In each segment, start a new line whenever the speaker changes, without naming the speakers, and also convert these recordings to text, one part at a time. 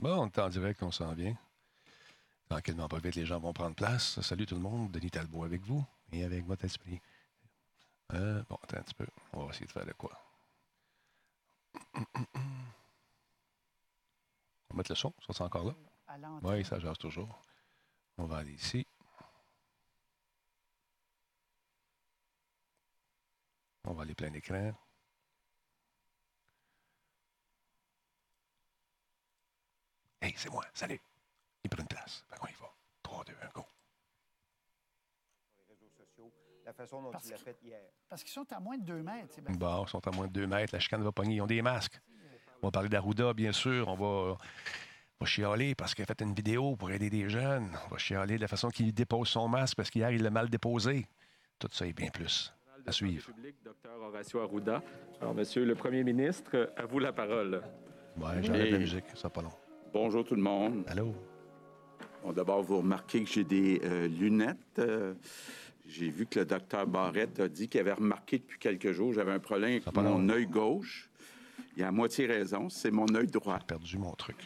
Bon, on est en direct, on s'en vient. Tranquillement, pas vite, les gens vont prendre place. Salut tout le monde, Denis Talbot avec vous et avec votre esprit. Euh, bon, attends un petit peu. On va essayer de faire de quoi? On va mettre le son, ça c'est encore là. Oui, ça jase toujours. On va aller ici. On va aller plein écran. Hey, c'est moi, salut. Il prend une place. Fait qu'on y va. 3, 2, 1, go.
les réseaux sociaux, la façon dont
Parce
il l'a fait hier.
Parce qu'ils sont à moins de 2 mètres. Sébastien.
Bon, ils sont à moins de 2 mètres. La chicane va pogner. Ils ont des masques. On va parler d'Arruda, bien sûr. On va, on va chialer parce qu'il a fait une vidéo pour aider des jeunes. On va chialer de la façon qu'il dépose son masque parce qu'hier, il l'a mal déposé. Tout ça et bien plus. À suivre.
Public, Dr Horacio Arruda. Alors, Monsieur le Premier ministre, à vous la parole.
Ouais, j'enlève la
Et-
musique. Ça sera pas long.
Bonjour tout le monde.
Allô?
Bon, D'abord, vous remarquez que j'ai des euh, lunettes. Euh, j'ai vu que le docteur Barrette a dit qu'il avait remarqué depuis quelques jours j'avais un problème avec mon
long.
œil gauche. Il a à moitié raison, c'est mon œil droit.
J'ai perdu mon truc.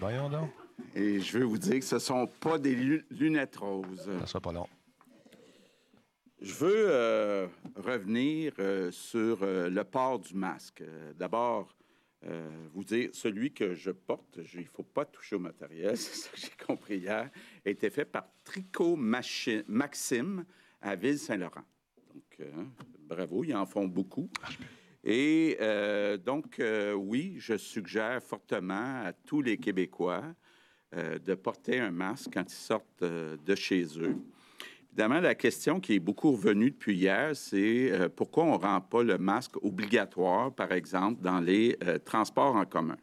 Voyons donc.
Et je veux vous dire que ce ne sont pas des lu- lunettes roses.
Ça sera pas long.
Je veux euh, revenir euh, sur euh, le port du masque. D'abord, euh, vous dire, celui que je porte, je- il ne faut pas toucher au matériel, c'est ça que j'ai compris hier, a été fait par Tricot Machi- Maxime à Ville-Saint-Laurent. Donc, euh, bravo, ils en font beaucoup. Et euh, donc, oui, je suggère fortement à tous les Québécois de porter un masque quand ils sortent de chez eux. Évidemment, la question qui est beaucoup revenue depuis hier, c'est euh, pourquoi on ne rend pas le masque obligatoire, par exemple, dans les euh, transports en commun?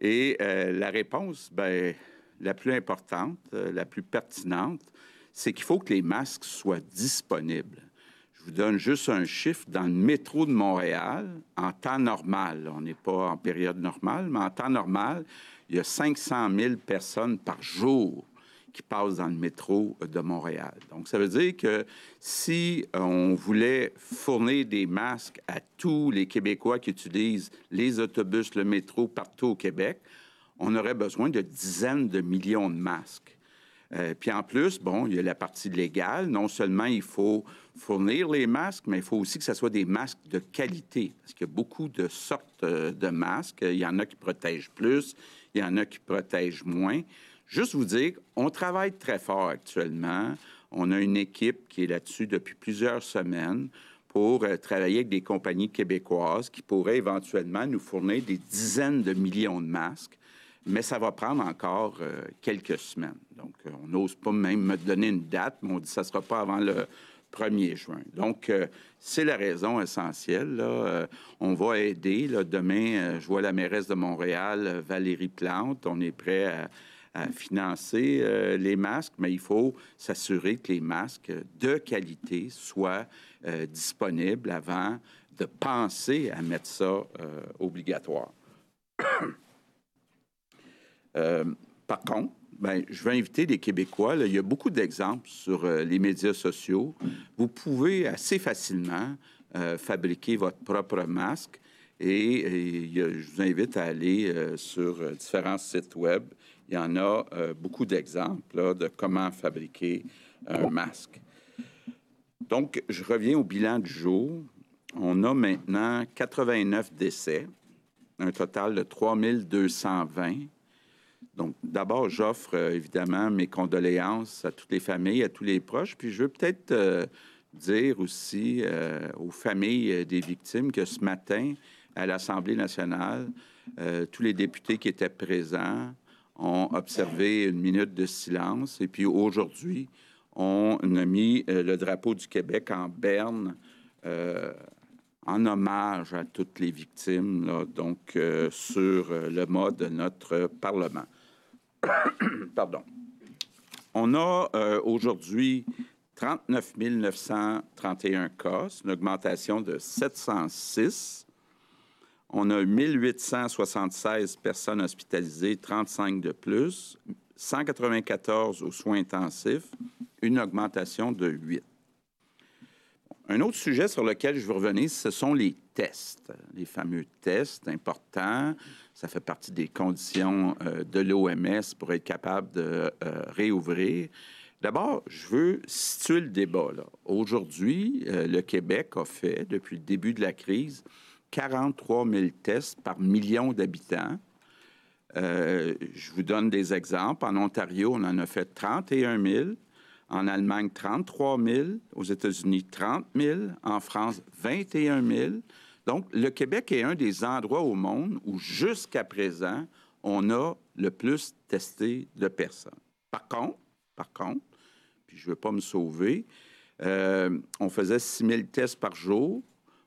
Et euh, la réponse, ben, la plus importante, la plus pertinente, c'est qu'il faut que les masques soient disponibles. Je vous donne juste un chiffre. Dans le métro de Montréal, en temps normal, on n'est pas en période normale, mais en temps normal, il y a 500 000 personnes par jour qui passent dans le métro de Montréal. Donc, ça veut dire que si on voulait fournir des masques à tous les Québécois qui utilisent les autobus, le métro partout au Québec, on aurait besoin de dizaines de millions de masques. Euh, puis en plus, bon, il y a la partie légale. Non seulement il faut fournir les masques, mais il faut aussi que ce soit des masques de qualité. Parce qu'il y a beaucoup de sortes euh, de masques. Il y en a qui protègent plus, il y en a qui protègent moins. Juste vous dire, on travaille très fort actuellement. On a une équipe qui est là-dessus depuis plusieurs semaines pour euh, travailler avec des compagnies québécoises qui pourraient éventuellement nous fournir des dizaines de millions de masques mais ça va prendre encore euh, quelques semaines. Donc, euh, on n'ose pas même me donner une date, mais on dit que ça ne sera pas avant le 1er juin. Donc, c'est la raison essentielle. on va aider. Demain, je vois la mairesse de Montréal, Valérie Plante. On est prêt à, à financer euh, les masques, mais il faut s'assurer que les masques de qualité soient euh, disponibles avant de penser à mettre ça euh, obligatoire. Par contre, ben, je vais inviter les Québécois. il y a beaucoup d'exemples sur les médias sociaux. Vous pouvez assez facilement fabriquer votre propre masque. Et, je vous invite à aller sur différents sites web. Il y en a euh, beaucoup d'exemples de comment fabriquer un masque. Donc, je reviens au bilan du jour. On a maintenant 89 décès, un total de 3220. Donc, d'abord, j'offre euh, évidemment mes condoléances à toutes les familles, à tous les proches. Puis, je veux peut-être euh, dire aussi aux familles des victimes que ce matin, à l'Assemblée nationale, tous les députés qui étaient présents ont observé une minute de silence. Et puis, aujourd'hui, on a mis euh, le drapeau du Québec en berne euh, en hommage à toutes les victimes, donc euh, sur le mode de notre Parlement. Pardon. On a aujourd'hui 39 931 cas, une augmentation de 706. On a 1876 personnes hospitalisées, 35 de plus, 194 aux soins intensifs, une augmentation de 8. Un autre sujet sur lequel je veux revenir, ce sont les tests, les fameux tests importants. Ça fait partie des conditions euh, de l'OMS pour être capable de euh, réouvrir. D'abord, je veux situer le débat. Aujourd'hui, euh, le Québec a fait, depuis le début de la crise, 43 000 tests par million d'habitants. Euh, je vous donne des exemples. En Ontario, on en a fait 31 000. En Allemagne, 33 000. Aux États-Unis, 30 000. En France, 21 000. Donc, le Québec est un des endroits au monde où, jusqu'à présent, on a le plus testé de personnes. Par contre, par contre, puis je ne veux pas me sauver, euh, on faisait 6 000 tests par jour.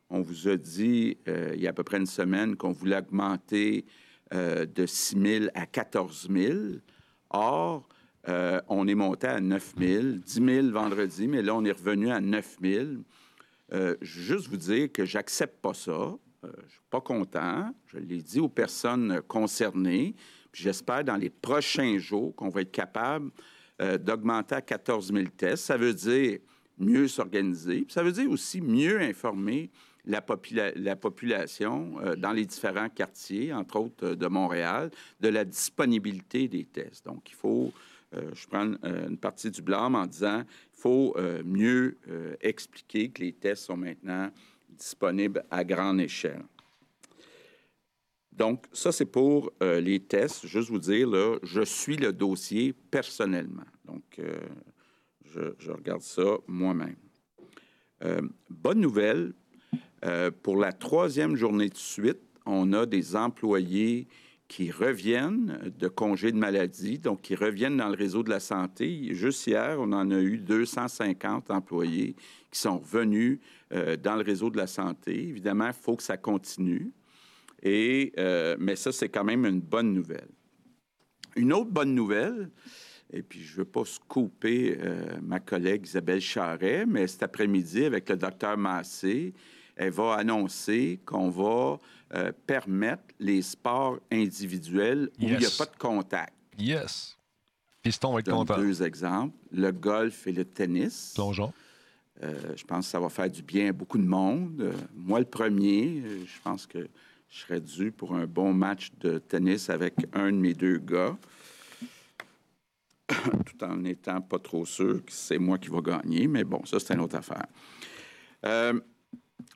On vous a dit, euh, il y a à peu près une semaine, qu'on voulait augmenter euh, de 6 000 à 14 000. Or, euh, on est monté à 9 000, 10 000 vendredi, mais là, on est revenu à 9 000. Euh, je veux juste vous dire que j'accepte pas ça. Je suis pas content. Je l'ai dit aux personnes concernées. J'espère dans les prochains jours qu'on va être capable d'augmenter à 14 000 tests. Ça veut dire mieux s'organiser. Ça veut dire aussi mieux informer la, popula- la population euh, dans les différents quartiers, entre autres euh, de Montréal, de la disponibilité des tests. Donc, il faut, euh, je prends une partie du blâme en disant, il faut mieux expliquer que les tests sont maintenant disponibles à grande échelle. Donc, ça, c'est pour euh, les tests. Juste vous dire, là, je suis le dossier personnellement. Donc, euh, je, je regarde ça moi-même. Euh, bonne nouvelle, euh, pour la troisième journée de suite, on a des employés qui reviennent de congés de maladie, donc qui reviennent dans le réseau de la santé. Juste hier, on en a eu 250 employés qui sont revenus euh, dans le réseau de la santé. Évidemment, il faut que ça continue. Et, euh, mais ça, c'est quand même une bonne nouvelle. Une autre bonne nouvelle, et puis je ne veux pas scooper euh, ma collègue Isabelle Charret, mais cet après-midi, avec le docteur Massé, elle va annoncer qu'on va euh, permettre les sports individuels où il n'y a
Yes.
pas de contact.
Yes. Piston va être content.
deux exemples, le golf et le tennis.
Plongeon.
Euh, je pense que ça va faire du bien à beaucoup de monde. Euh, moi, le premier, je pense que je serais dû pour un bon match de tennis avec un de mes deux gars, tout en n'étant pas trop sûr que c'est moi qui va gagner. Mais bon, ça, c'est une autre affaire. Euh,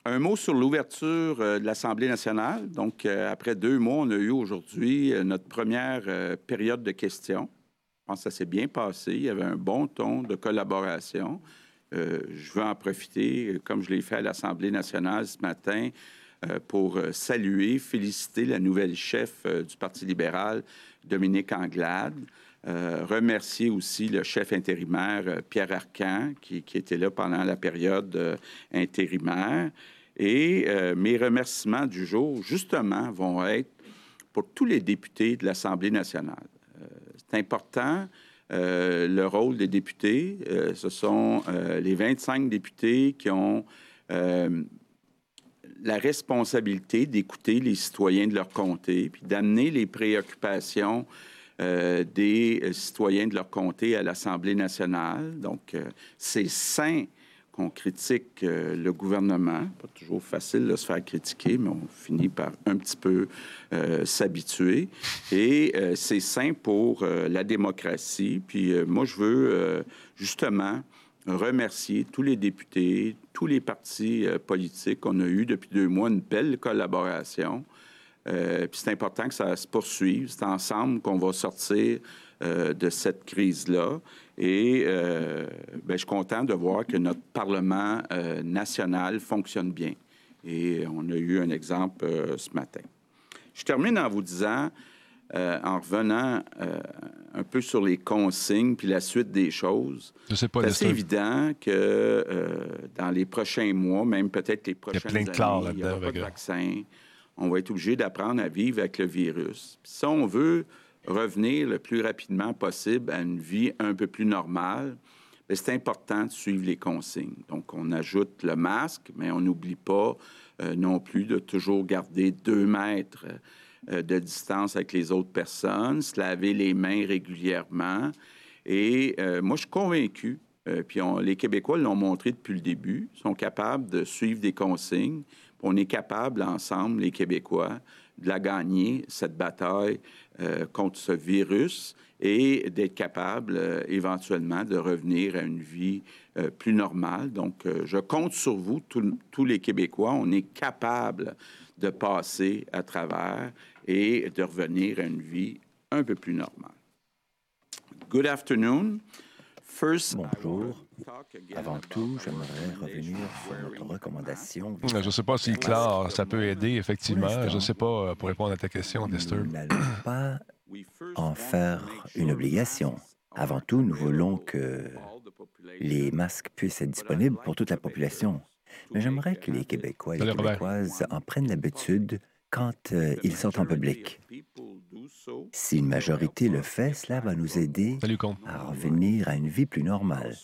un mot sur l'ouverture euh, de l'Assemblée nationale. Donc, euh, après deux mois, on a eu aujourd'hui euh, notre première période de questions. Je pense que ça s'est bien passé. Il y avait un bon ton de collaboration. Je veux en profiter, comme je l'ai fait à l'Assemblée nationale ce matin, pour saluer, féliciter la nouvelle chef du Parti libéral, Dominique Anglade. Remercier aussi le chef intérimaire, Pierre Arcan, qui, était là pendant la période intérimaire. Et euh, mes remerciements du jour, justement, vont être pour tous les députés de l'Assemblée nationale. Euh, c'est important. euh, le rôle des députés, ce sont les 25 députés qui ont la responsabilité d'écouter les citoyens de leur comté, puis d'amener les préoccupations des citoyens de leur comté à l'Assemblée nationale. Donc, c'est sain qu'on critique euh, le gouvernement. Pas toujours facile de se faire critiquer, mais on finit par un petit peu euh, s'habituer. Et euh, c'est sain pour la démocratie. Puis moi, je veux justement remercier tous les députés, tous les partis politiques. On a eu depuis deux mois une belle collaboration. Puis c'est important que ça se poursuive. C'est ensemble qu'on va sortir de cette crise-là. Et euh, ben, je suis content de voir que notre Parlement euh, national fonctionne bien. Et on a eu un exemple euh, ce matin. Je termine en vous disant, euh, en revenant euh, un peu sur les consignes puis la suite des choses, c'est assez évident que euh, dans les prochains mois, même peut-être les prochaines
plein de clars
années, il aura pas de
que-
vaccin. On va être obligé d'apprendre à vivre avec le virus. Puis si on veut revenir le plus rapidement possible à une vie un peu plus normale, c'est important de suivre les consignes. Donc, on ajoute le masque, mais on n'oublie pas euh, non plus de toujours garder deux mètres euh, de distance avec les autres personnes, se laver les mains régulièrement. Et euh, moi, je suis convaincu puis les Québécois l'ont montré depuis le début, sont capables de suivre des consignes. On est capable ensemble, les Québécois, de la gagner, cette bataille euh, contre ce virus et d'être capable euh, éventuellement de revenir à une vie euh, plus normale. Donc, je compte sur vous, tous les Québécois. On est capable de passer à travers et de revenir à une vie un peu plus normale. Good afternoon.
Bonjour. Avant tout, j'aimerais revenir sur notre recommandation.
Je ne sais pas si Claire, ça peut aider, effectivement. Je ne sais pas, euh, pour répondre à ta question, Lester.
Nous n'allons pas en faire une obligation. Avant tout, nous voulons que les masques puissent être disponibles pour toute la population. Mais j'aimerais que les Québécois et les. Québécoises en prennent l'habitude quand euh, ils sortent en public. Si une majorité le fait, cela va nous aider
Salut,
à revenir à une vie plus normale.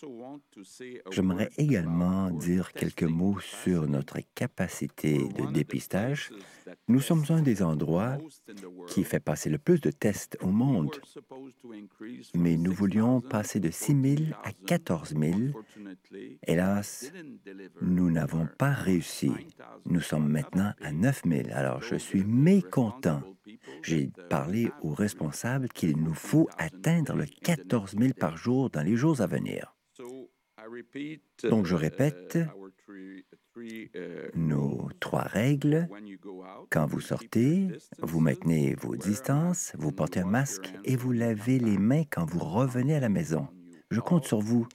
J'aimerais également dire quelques mots sur notre capacité de dépistage. Nous sommes un des endroits qui fait passer le plus de tests au monde, mais nous voulions passer de 6 000 à 14 000. Hélas, nous n'avons pas réussi. Nous sommes maintenant à 9 000. Alors, je suis mécontent. J'ai parlé aux responsables qu'il nous faut atteindre le 14 000 par jour dans les jours à venir.
Donc, je répète
Nos trois règles. Quand vous sortez, vous maintenez vos distances, vous portez un masque et vous lavez les mains quand vous revenez à la maison. Je compte sur vous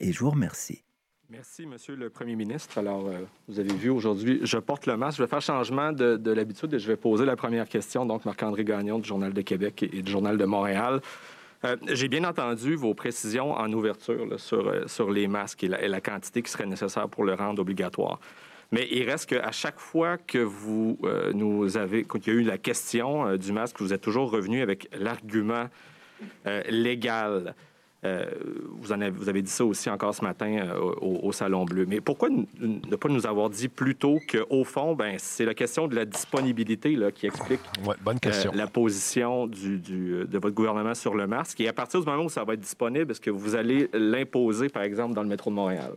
et je vous remercie.
Merci, Monsieur le Premier ministre. Alors, euh, vous avez vu aujourd'hui, je porte le masque. Je vais faire changement de, de l'habitude et je vais poser la première question. Donc, Marc-André Gagnon du Journal de Québec et, du Journal de Montréal. Euh, J'ai bien entendu vos précisions en ouverture sur, euh, sur les masques et la, et la quantité qui serait nécessaire pour le rendre obligatoire. Mais il reste qu'à chaque fois que vous nous avez, qu'il y a eu la question du masque, vous êtes toujours revenu avec l'argument légal. Euh, vous, en avez, vous avez dit ça aussi encore ce matin euh, au, au Salon Bleu. Mais pourquoi ne pas nous avoir dit plus tôt qu'au fond, ben, c'est la question de la disponibilité là, qui explique
Ouais, bonne question.
euh, la position du, du- de votre gouvernement sur le masque. Et à partir du moment où ça va être disponible, est-ce que vous allez l'imposer, par exemple, dans le métro de Montréal?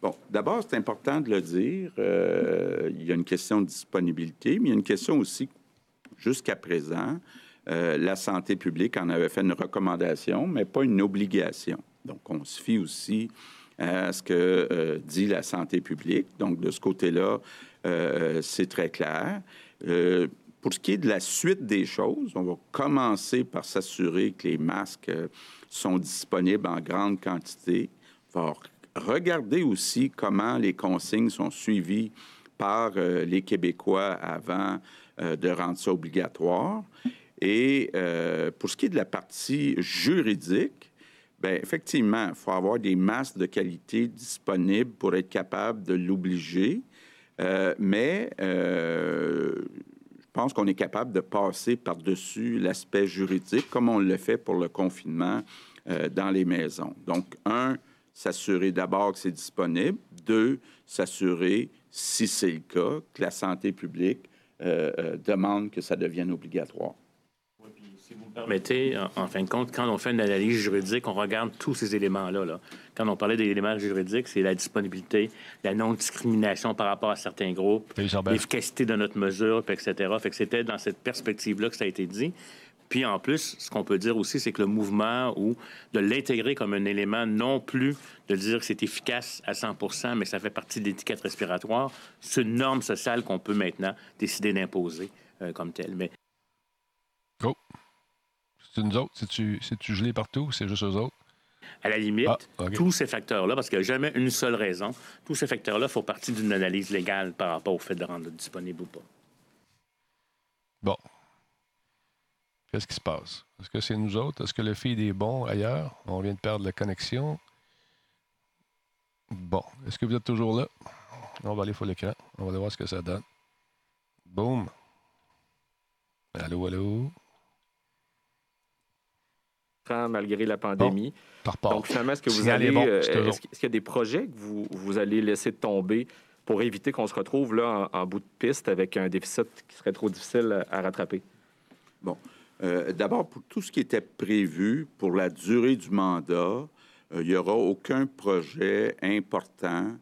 Bon, d'abord, c'est important de le dire. euh, il y a une question de disponibilité, mais il y a une question aussi, jusqu'à présent, euh, la santé publique en avait fait une recommandation, mais pas une obligation. Donc, on se fie aussi à ce que euh, dit la santé publique. Donc, de ce côté-là, euh, c'est très clair. Pour ce qui est de la suite des choses, on va commencer par s'assurer que les masques sont disponibles en grande quantité. On va regarder aussi comment les consignes sont suivies par les Québécois avant de rendre ça obligatoire. Et euh, pour ce qui est de la partie juridique, Bien, effectivement, il faut avoir des masques de qualité disponibles pour être capable de l'obliger. Euh, mais euh, je pense qu'on est capable de passer par-dessus l'aspect juridique, comme on le fait pour le confinement dans les maisons. Donc, un, s'assurer d'abord que c'est disponible. Deux, s'assurer, si c'est le cas, que la santé publique demande que ça devienne obligatoire.
Si vous me permettez, en, en fin de compte, quand on fait une analyse juridique, on regarde tous ces éléments-là. là. Quand on parlait des éléments juridiques, c'est la disponibilité, la non-discrimination par rapport à certains groupes, l'efficacité de notre mesure, puis etc. Fait que c'était dans cette perspective-là que ça a été dit. Puis en plus, ce qu'on peut dire aussi, c'est que le mouvement ou de l'intégrer comme un élément, non plus de dire que c'est efficace à 100 mais que ça fait partie de l'étiquette respiratoire, c'est une norme sociale qu'on peut maintenant décider d'imposer euh, comme telle. Mais.
C'est nous autres? C'est-tu c'est-tu gelé partout ou c'est juste eux autres?
à la limite,
Ah,
tous ces facteurs-là, parce qu'il n'y a jamais une seule raison, tous ces facteurs-là font partie d'une analyse légale par rapport au fait de rendre disponible ou pas.
Bon. Qu'est-ce qui se passe? Est-ce que c'est nous autres? Est-ce que le feed est bon ailleurs? On vient de perdre la connexion. Bon. Est-ce que vous êtes toujours là? On va aller sur l'écran. On va aller voir ce que ça donne. Boum. Allô, allô?
Malgré la pandémie.
Par rapport.
Donc, finalement, est-ce que vous allez.
bon,
euh, est-ce qu'il y a des projets que vous, vous allez laisser tomber pour éviter qu'on se retrouve là en, en bout de piste avec un déficit qui serait trop difficile à, à rattraper?
Bon. Euh, D'abord, pour tout ce qui était prévu pour la durée du mandat, il n'y aura aucun projet important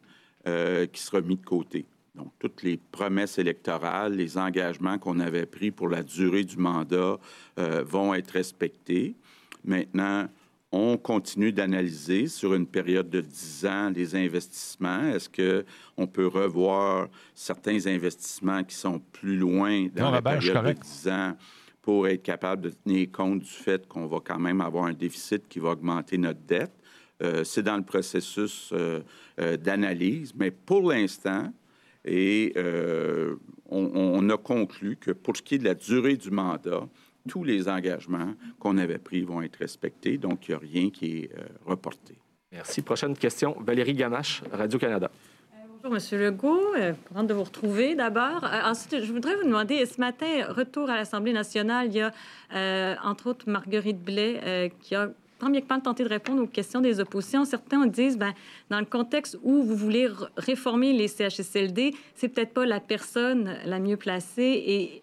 qui sera mis de côté. Donc, toutes les promesses électorales, les engagements qu'on avait pris pour la durée du mandat vont être respectés. Maintenant, on continue d'analyser sur une période de 10 ans les investissements. Est-ce qu'on peut revoir certains investissements qui sont plus loin dans la période de 10 ans pour être capable de tenir compte du fait qu'on va quand même avoir un déficit qui va augmenter notre dette? Euh, c'est dans le processus euh, euh, d'analyse, mais pour l'instant, et on, a conclu que pour ce qui est de la durée du mandat, tous les engagements qu'on avait pris vont être respectés, donc il n'y a rien qui est euh, reporté.
Merci. Prochaine question, Valérie Gamache, Radio-Canada.
Euh, bonjour, M. Legault. Euh, de vous retrouver d'abord. ensuite, je voudrais vous demander, ce matin, retour à l'Assemblée nationale, il y a entre autres Marguerite Blais qui a tant bien que mal tenté de répondre aux questions des oppositions. Certains disent, ben, dans le contexte où vous voulez réformer les CHSLD, c'est peut-être pas la personne la mieux placée et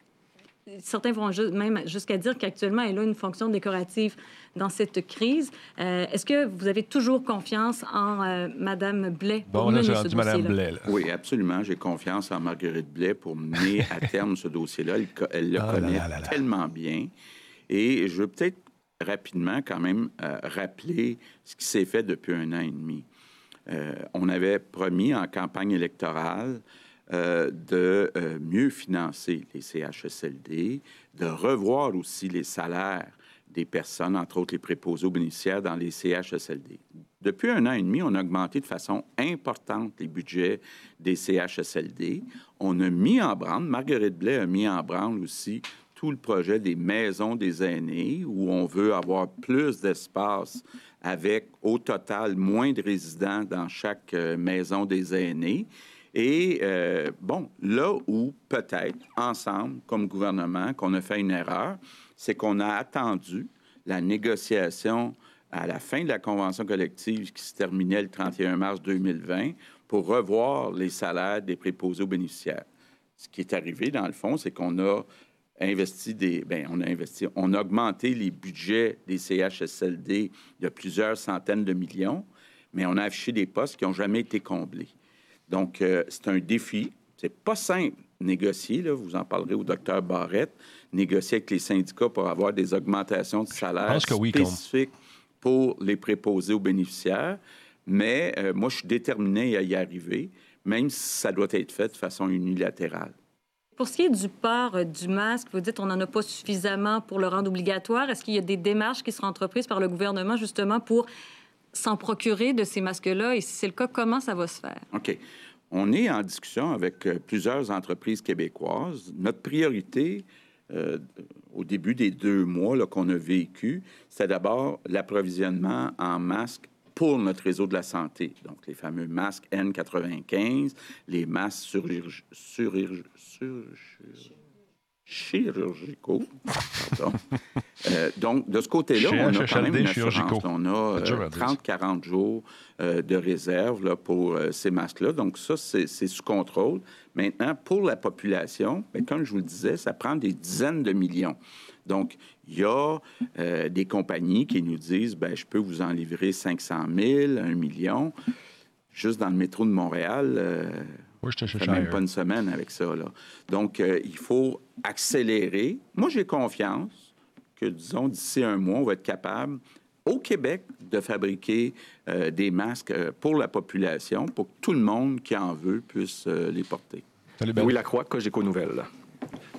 certains vont même jusqu'à dire qu'actuellement, elle a une fonction décorative dans cette crise. Euh, est-ce que vous avez toujours confiance en euh, Mme Blais
pour mener ce Mme Blais.
Oui, absolument. J'ai confiance en Marguerite Blais pour mener à terme ce dossier-là. Elle, le ah connaît tellement bien. Et je veux peut-être rapidement quand même euh, rappeler ce qui s'est fait depuis un an et demi. on avait promis en campagne électorale euh, de euh, mieux financer les CHSLD, de revoir aussi les salaires des personnes, entre autres les préposés aux bénéficiaires dans les CHSLD. Depuis un an et demi, on a augmenté de façon importante les budgets des CHSLD. On a mis en branle, Marguerite Blais a mis en branle aussi tout le projet des maisons des aînés, où on veut avoir plus d'espace avec au total moins de résidents dans chaque euh, maison des aînés. Et euh, bon, là où peut-être, ensemble, comme gouvernement, qu'on a fait une erreur, c'est qu'on a attendu la négociation à la fin de la convention collective qui se terminait le 31 mars 2020 pour revoir les salaires des préposés aux bénéficiaires. Ce qui est arrivé, dans le fond, c'est qu'on a investi des. Bien, on a investi, on a augmenté les budgets des CHSLD de plusieurs centaines de millions, mais on a affiché des postes qui n'ont jamais été comblés. Donc, euh, c'est un défi. C'est pas simple négocier, là, vous en parlerez au docteur Barrette, négocier avec les syndicats pour avoir des augmentations de salaire spécifiques pour les préposés aux bénéficiaires. Mais euh, moi, je suis déterminé à y arriver, même si ça doit être fait de façon unilatérale.
Pour ce qui est du port euh, du masque, vous dites qu'on n'en a pas suffisamment pour le rendre obligatoire. Est-ce qu'il y a des démarches qui seront entreprises par le gouvernement justement pour s'en procurer de ces masques-là? Et si c'est le cas, comment ça va se faire?
OK. On est en discussion avec euh, plusieurs entreprises québécoises. Notre priorité, euh, au début des deux mois qu'on a vécu, c'est d'abord l'approvisionnement en masques pour notre réseau de la santé. Donc, les fameux masques N95, les masques sur, sur, sur chirurgicaux. Euh, donc, de ce côté-là, on a quand même une assurance. On a 30-40 jours euh, de réserve là, pour euh, ces masques-là. Donc, ça, c'est sous contrôle. Maintenant, pour la population, bien, comme je vous le disais, ça prend des dizaines de millions. Donc, il y a des compagnies qui nous disent, ben, je peux vous en livrer 500 000, 1 million. Juste dans le métro de Montréal,
moi, je
te même pas une semaine avec ça. Là. Donc, euh, il faut accélérer. Moi, j'ai confiance que, disons, d'ici un mois, on va être capable, au Québec, de fabriquer euh, des masques euh, pour la population, pour que tout le monde qui en veut puisse les porter.
Ben oui, Lacroix, Cogeco Nouvelle.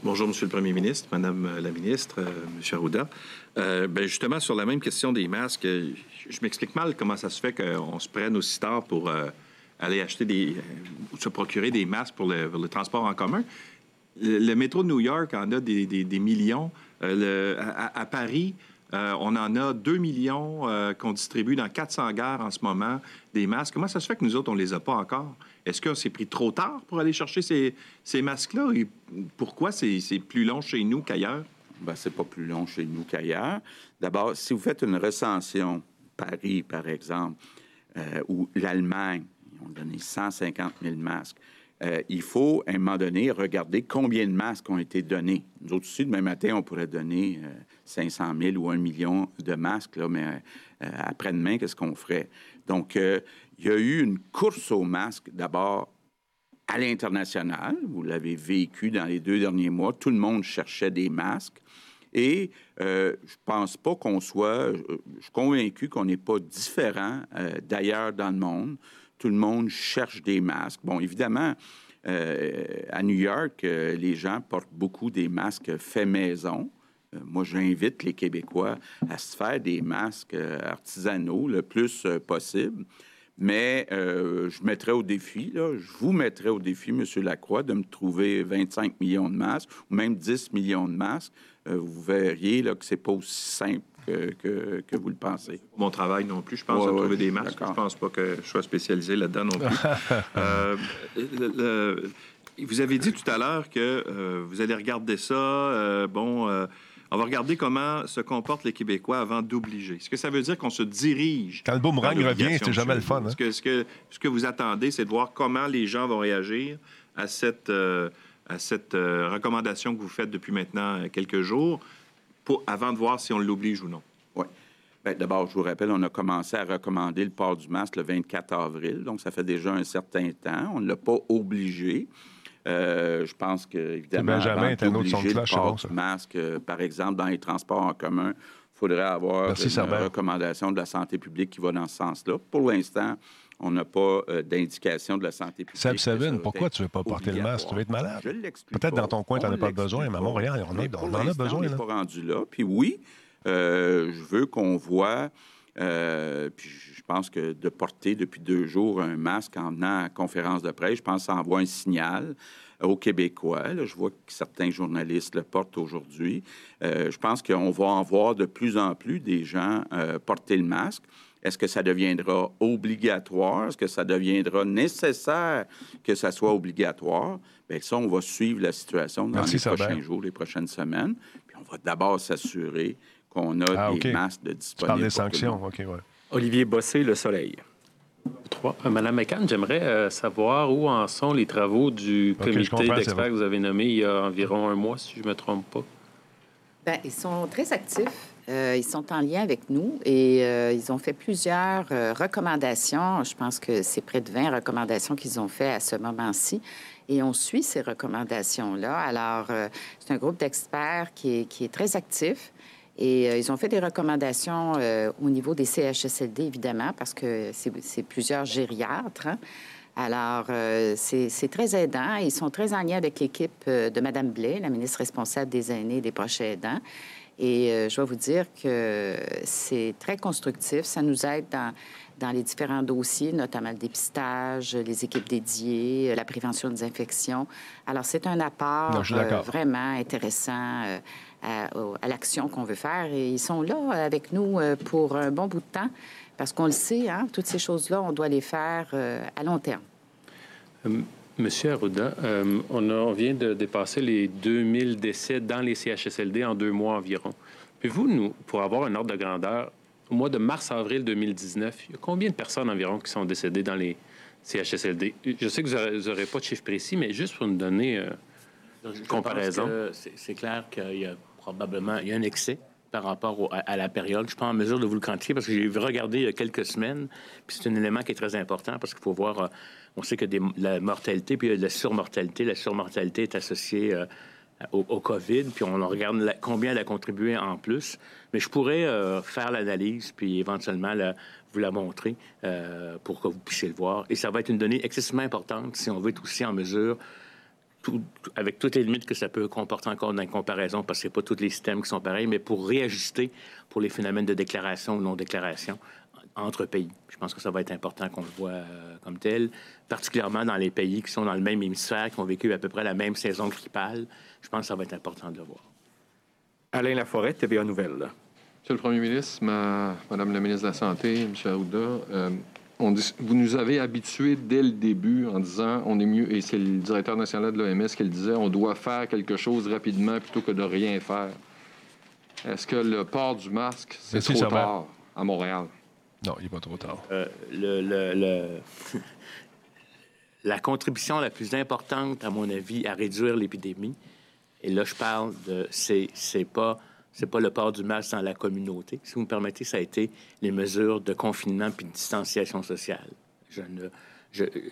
Bonjour, Monsieur le Premier ministre, Madame la ministre, Monsieur Arruda. ben justement, sur la même question des masques, je m'explique mal comment ça se fait qu'on se prenne aussi tard pour aller acheter des, euh, se procurer des masques pour le, transport en commun. Le, métro de New York en a des, des, millions. Euh, à, Paris, euh, on en a 2 millions qu'on distribue dans 400 gares en ce moment, des masques. Comment ça se fait que nous autres, on ne les a pas encore? Est-ce qu'on s'est pris trop tard pour aller chercher ces, ces masques-là? Et pourquoi c'est plus long chez nous qu'ailleurs?
Bien, c'est pas plus long chez nous qu'ailleurs. D'abord, si vous faites une recension, Paris, par exemple, ou l'Allemagne, ils ont donné 150 000 masques. euh, il faut, à un moment donné, regarder combien de masques ont été donnés. Nous autres aussi, demain matin, on pourrait donner 500 000 ou 1 million de masques, là, mais après-demain, qu'est-ce qu'on ferait? Donc, il y a eu une course aux masques, d'abord à l'international. Vous l'avez vécu dans les deux derniers mois. Tout le monde cherchait des masques. Et euh, je ne pense pas qu'on soit, je suis convaincu qu'on n'est pas différent euh, d'ailleurs dans le monde. Tout le monde cherche des masques. Bon, évidemment, euh, à New York, les gens portent beaucoup des masques faits maison. moi, j'invite les Québécois à se faire des masques artisanaux le plus possible. Mais euh, je mettrais au défi, je vous mettrais au défi, M. Lacroix, de me trouver 25 millions de masques ou même 10 millions de masques. Euh, vous verriez là, que ce n'est pas aussi simple que, que, vous le pensez.
Mon travail non plus, je pense à trouver des masques. Je ne pense pas que je sois spécialisé là-dedans non plus. Euh, vous avez dit tout à l'heure que vous allez regarder ça. bon on va regarder comment se comportent les Québécois avant d'obliger. Est-ce que ça veut dire qu'on se dirige?
Quand le boomerang revient, c'est jamais le fun.
Hein? ce, que, ce que vous attendez, c'est de voir comment les gens vont réagir à cette, euh, à cette euh, recommandation que vous faites depuis maintenant euh, quelques jours, pour, avant de voir si on l'oblige ou non.
Oui. Ben, d'abord, je vous rappelle, on a commencé à recommander le port du masque le 24 avril, donc ça fait déjà un certain temps. On ne l'a pas obligé. Euh, je pense que, évidemment, Benjamin est un autre son clash, bon, masque, euh, par exemple, dans les transports en commun, il faudrait avoir une recommandation de la santé publique qui va dans ce sens-là. Pour l'instant, on n'a pas euh, d'indication de la santé publique.
Seb Sabine, pourquoi tu ne veux pas porter le masque? Tu veux être malade? Peut-être dans ton coin, tu n'en as pas besoin, mais à Montréal, on, on en a besoin. On
n'est pas rendu là. Puis oui, je veux qu'on voit... puis je pense que de porter depuis deux jours un masque en venant à conférence de presse, je pense que ça envoie un signal aux Québécois. je vois que certains journalistes le portent aujourd'hui. Euh, je pense qu'on va en voir de plus en plus des gens euh, porter le masque. Est-ce que ça deviendra obligatoire? Est-ce que ça deviendra nécessaire que ça soit obligatoire? Bien, ça, on va suivre la situation dans les prochains jours, les prochaines semaines. Puis on va d'abord s'assurer qu'on a ah, des masques de disponibles. Tu
parles des sanctions, OK, ouais.
Olivier Bossé, Le Soleil.
Trois. Euh, Madame McCann, j'aimerais euh, savoir où en sont les travaux du comité d'experts que vous avez nommé il y a environ un mois, si je ne me trompe pas.
Bien, ils sont très actifs. Euh, ils sont en lien avec nous et ils ont fait plusieurs recommandations. Je pense que c'est près de 20 recommandations qu'ils ont fait à ce moment-ci. Et on suit ces recommandations-là. Alors, c'est un groupe d'experts qui est très actif. Et euh, ils ont fait des recommandations euh, au niveau des CHSLD, évidemment, parce que c'est plusieurs gériatres. Hein. Alors, euh, c'est très aidant. Ils sont très en lien avec l'équipe de Mme Blais, la ministre responsable des aînés et des proches aidants. Et je dois vous dire que c'est très constructif. Ça nous aide dans, dans, les différents dossiers, notamment le dépistage, les équipes dédiées, la prévention des infections. Alors, c'est un apport vraiment intéressant à, l'action qu'on veut faire. Et ils sont là avec nous euh, pour un bon bout de temps parce qu'on le sait, hein, toutes ces choses-là, on doit les faire euh, à long terme.
Euh, Monsieur Arruda, on, on, vient de dépasser les 2000 décès dans les CHSLD en deux mois environ. Pouvez-vous, nous, pour avoir un ordre de grandeur, au mois de mars-avril 2019, il y a combien de personnes environ qui sont décédées dans les CHSLD? Je sais que vous n'aurez pas de chiffre précis, mais juste pour nous donner une comparaison.
C'est clair qu'il y a probablement, il y a un excès par rapport à, la période. Je ne suis pas en mesure de vous le quantifier parce que j'ai regardé il y a quelques semaines. Puis c'est un élément qui est très important parce qu'il faut voir, euh, on sait que des, la mortalité, puis la surmortalité. La surmortalité est associée euh, au, COVID, puis on regarde combien elle a contribué en plus. Mais je pourrais euh, faire l'analyse, puis éventuellement vous la montrer pour que vous puissiez le voir. Et ça va être une donnée excessivement importante si on veut être aussi en mesure avec toutes les limites que ça peut comporter encore dans une comparaison, parce que ce pas tous les systèmes qui sont pareils, mais pour réajuster pour les phénomènes de déclaration ou non-déclaration entre pays. Je pense que ça va être important qu'on le voit euh, comme tel, particulièrement dans les pays qui sont dans le même hémisphère, qui ont vécu à peu près la même saison grippale. Je pense que ça va être important de le voir.
Alain Laforêt, TVA Nouvelle.
Monsieur le Premier ministre, Madame la ministre de la Santé, M. Arruda, euh, vous nous avez habitués dès le début en disant on est mieux, et c'est le directeur national de l'OMS qui le disait, on doit faire quelque chose rapidement plutôt que de rien faire. Est-ce que le port du masque, c'est trop tard à Montréal?
Non, il n'est pas trop tard.
Euh, le, la contribution la plus importante, à mon avis, à réduire l'épidémie, et là, je parle de, c'est pas, c'est pas le port du masque dans la communauté. Si vous me permettez, ça a été les mesures de confinement puis de distanciation sociale. Je ne,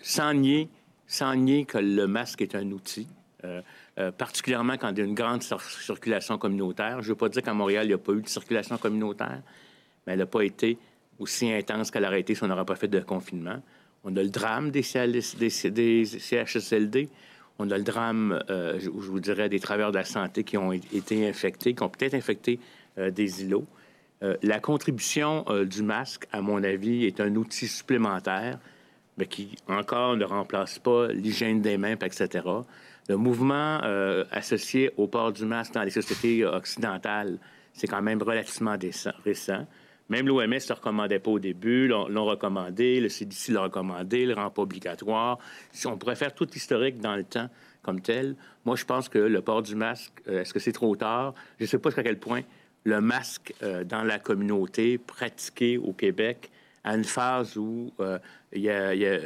sans nier, sans nier que le masque est un outil. Euh, euh, particulièrement quand il y a une grande circulation communautaire. Je ne veux pas dire qu'à Montréal, il n'y a pas eu de circulation communautaire, mais elle n'a pas été aussi intense qu'elle aurait été si on n'aurait pas fait de confinement. On a le drame des, CHSLD. On a le drame, euh, je, vous dirais, des travailleurs de la santé qui ont été infectés, qui ont peut-être infecté euh, des îlots. Euh, la contribution du masque, à mon avis, est un outil supplémentaire, mais qui encore ne remplace pas l'hygiène des mains, etc. Le mouvement associé au port du masque dans les sociétés occidentales, c'est quand même relativement récent. Même l'OMS ne le recommandait pas au début, l'ont recommandé, le CDC l'a recommandé, le rend pas obligatoire. Si on pourrait faire tout l'historique dans le temps comme tel, moi, je pense que le port du masque, euh, est-ce que c'est trop tard? Je ne sais pas jusqu'à quel point le masque euh, dans la communauté pratiqué au Québec à une phase où euh,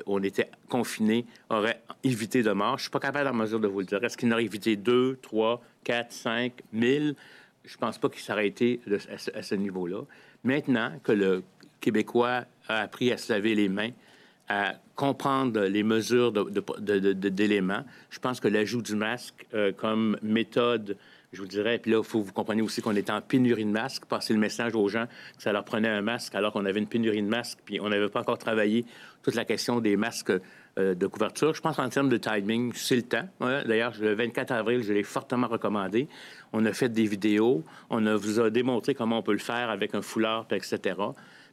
on était confiné aurait évité de mort. Je ne suis pas capable en mesure de vous le dire. Est-ce qu'il aurait évité 2, 3, 4, 5, 1000? Je ne pense pas qu'il s'aurait été à ce niveau-là. Maintenant que le Québécois a appris à se laver les mains, à comprendre les mesures d'éléments, je pense que l'ajout du masque euh, comme méthode, je vous dirais, puis là, il faut que vous compreniez aussi qu'on était en pénurie de masques, passer le message aux gens que ça leur prenait un masque alors qu'on avait une pénurie de masques, puis on n'avait pas encore travaillé toute la question des masques de couverture. Je pense qu'en termes de timing, c'est le temps. D'ailleurs, le 24 avril, je l'ai fortement recommandé. On a fait des vidéos, on a, vous a démontré comment on peut le faire avec un foulard, etc.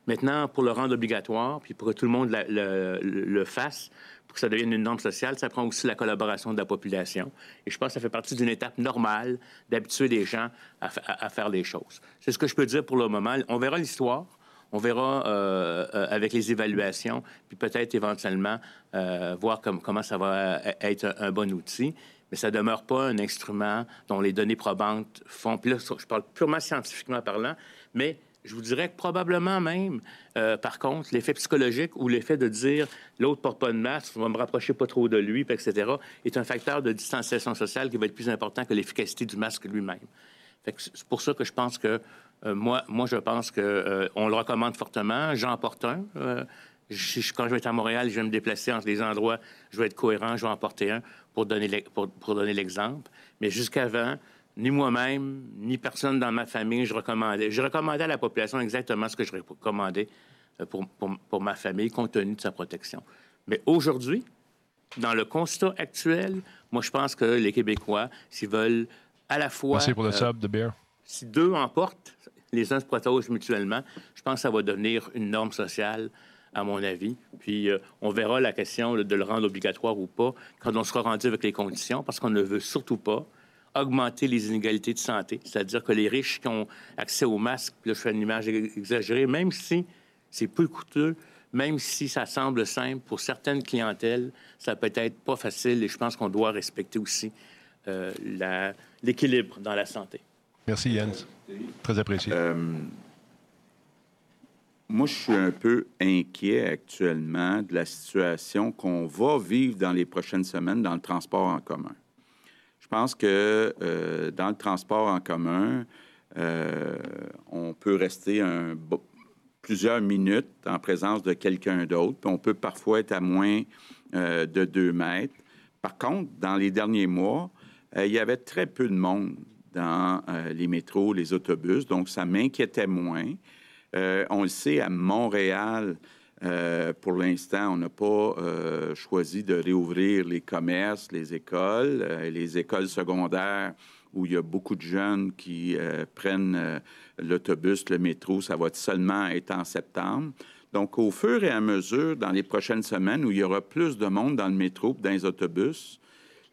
Maintenant, pour le rendre obligatoire, puis pour que tout le monde le, fasse, pour que ça devienne une norme sociale, ça prend aussi la collaboration de la population. Et je pense que ça fait partie d'une étape normale d'habituer les gens à, faire les choses. C'est ce que je peux dire pour le moment. On verra l'histoire. On verra euh, euh, avec les évaluations, puis peut-être éventuellement euh, voir comment ça va être un bon outil mais ça ne demeure pas un instrument dont les données probantes font. Puis là, je parle purement scientifiquement parlant, mais je vous dirais que probablement même, par contre, l'effet psychologique ou l'effet de dire l'autre porte pas de masque, je vais me rapprocher pas trop de lui, etc., est un facteur de distanciation sociale qui va être plus important que l'efficacité du masque lui-même. C'est pour ça que je pense que euh, moi, moi, je pense qu'on euh, on le recommande fortement. J'en porte un. quand je vais être à Montréal, je vais me déplacer entre les endroits, je vais être cohérent, je vais en porter un pour donner, pour, donner l'exemple. Mais jusqu'avant, ni moi-même, ni personne dans ma famille, je recommandais. Je recommandais à la population exactement ce que je recommandais euh, pour, pour, ma famille, compte tenu de sa protection. Mais aujourd'hui, dans le constat actuel, moi, je pense que les Québécois, s'ils veulent à la fois...
Merci pour le euh, sub de Bear.
Si deux emportent, les uns se protègent mutuellement, je pense que ça va devenir une norme sociale à mon avis. Puis euh, on verra la question de le rendre obligatoire ou pas quand on sera rendu avec les conditions, parce qu'on ne veut surtout pas augmenter les inégalités de santé, c'est-à-dire que les riches qui ont accès aux masques, là je fais une image exagérée, même si c'est peu coûteux, même si ça semble simple, pour certaines clientèles, ça peut être pas facile et je pense qu'on doit respecter aussi euh, l'équilibre dans la santé.
Merci Jens. Très apprécié.
Euh, moi, je suis un peu inquiet actuellement de la situation qu'on va vivre dans les prochaines semaines dans le transport en commun. Je pense que euh, dans le transport en commun, euh, on peut rester plusieurs minutes en présence de quelqu'un d'autre, puis on peut parfois être à moins de deux mètres. Par contre, dans les derniers mois, il y avait très peu de monde dans les métros, les autobus, donc ça m'inquiétait moins. Euh, on le sait, à Montréal, euh, pour l'instant, on n'a pas euh, choisi de réouvrir les commerces, les écoles, les écoles secondaires où il y a beaucoup de jeunes qui prennent l'autobus, le métro. Ça va seulement être en septembre. Donc, au fur et à mesure, dans les prochaines semaines, où il y aura plus de monde dans le métro dans les autobus,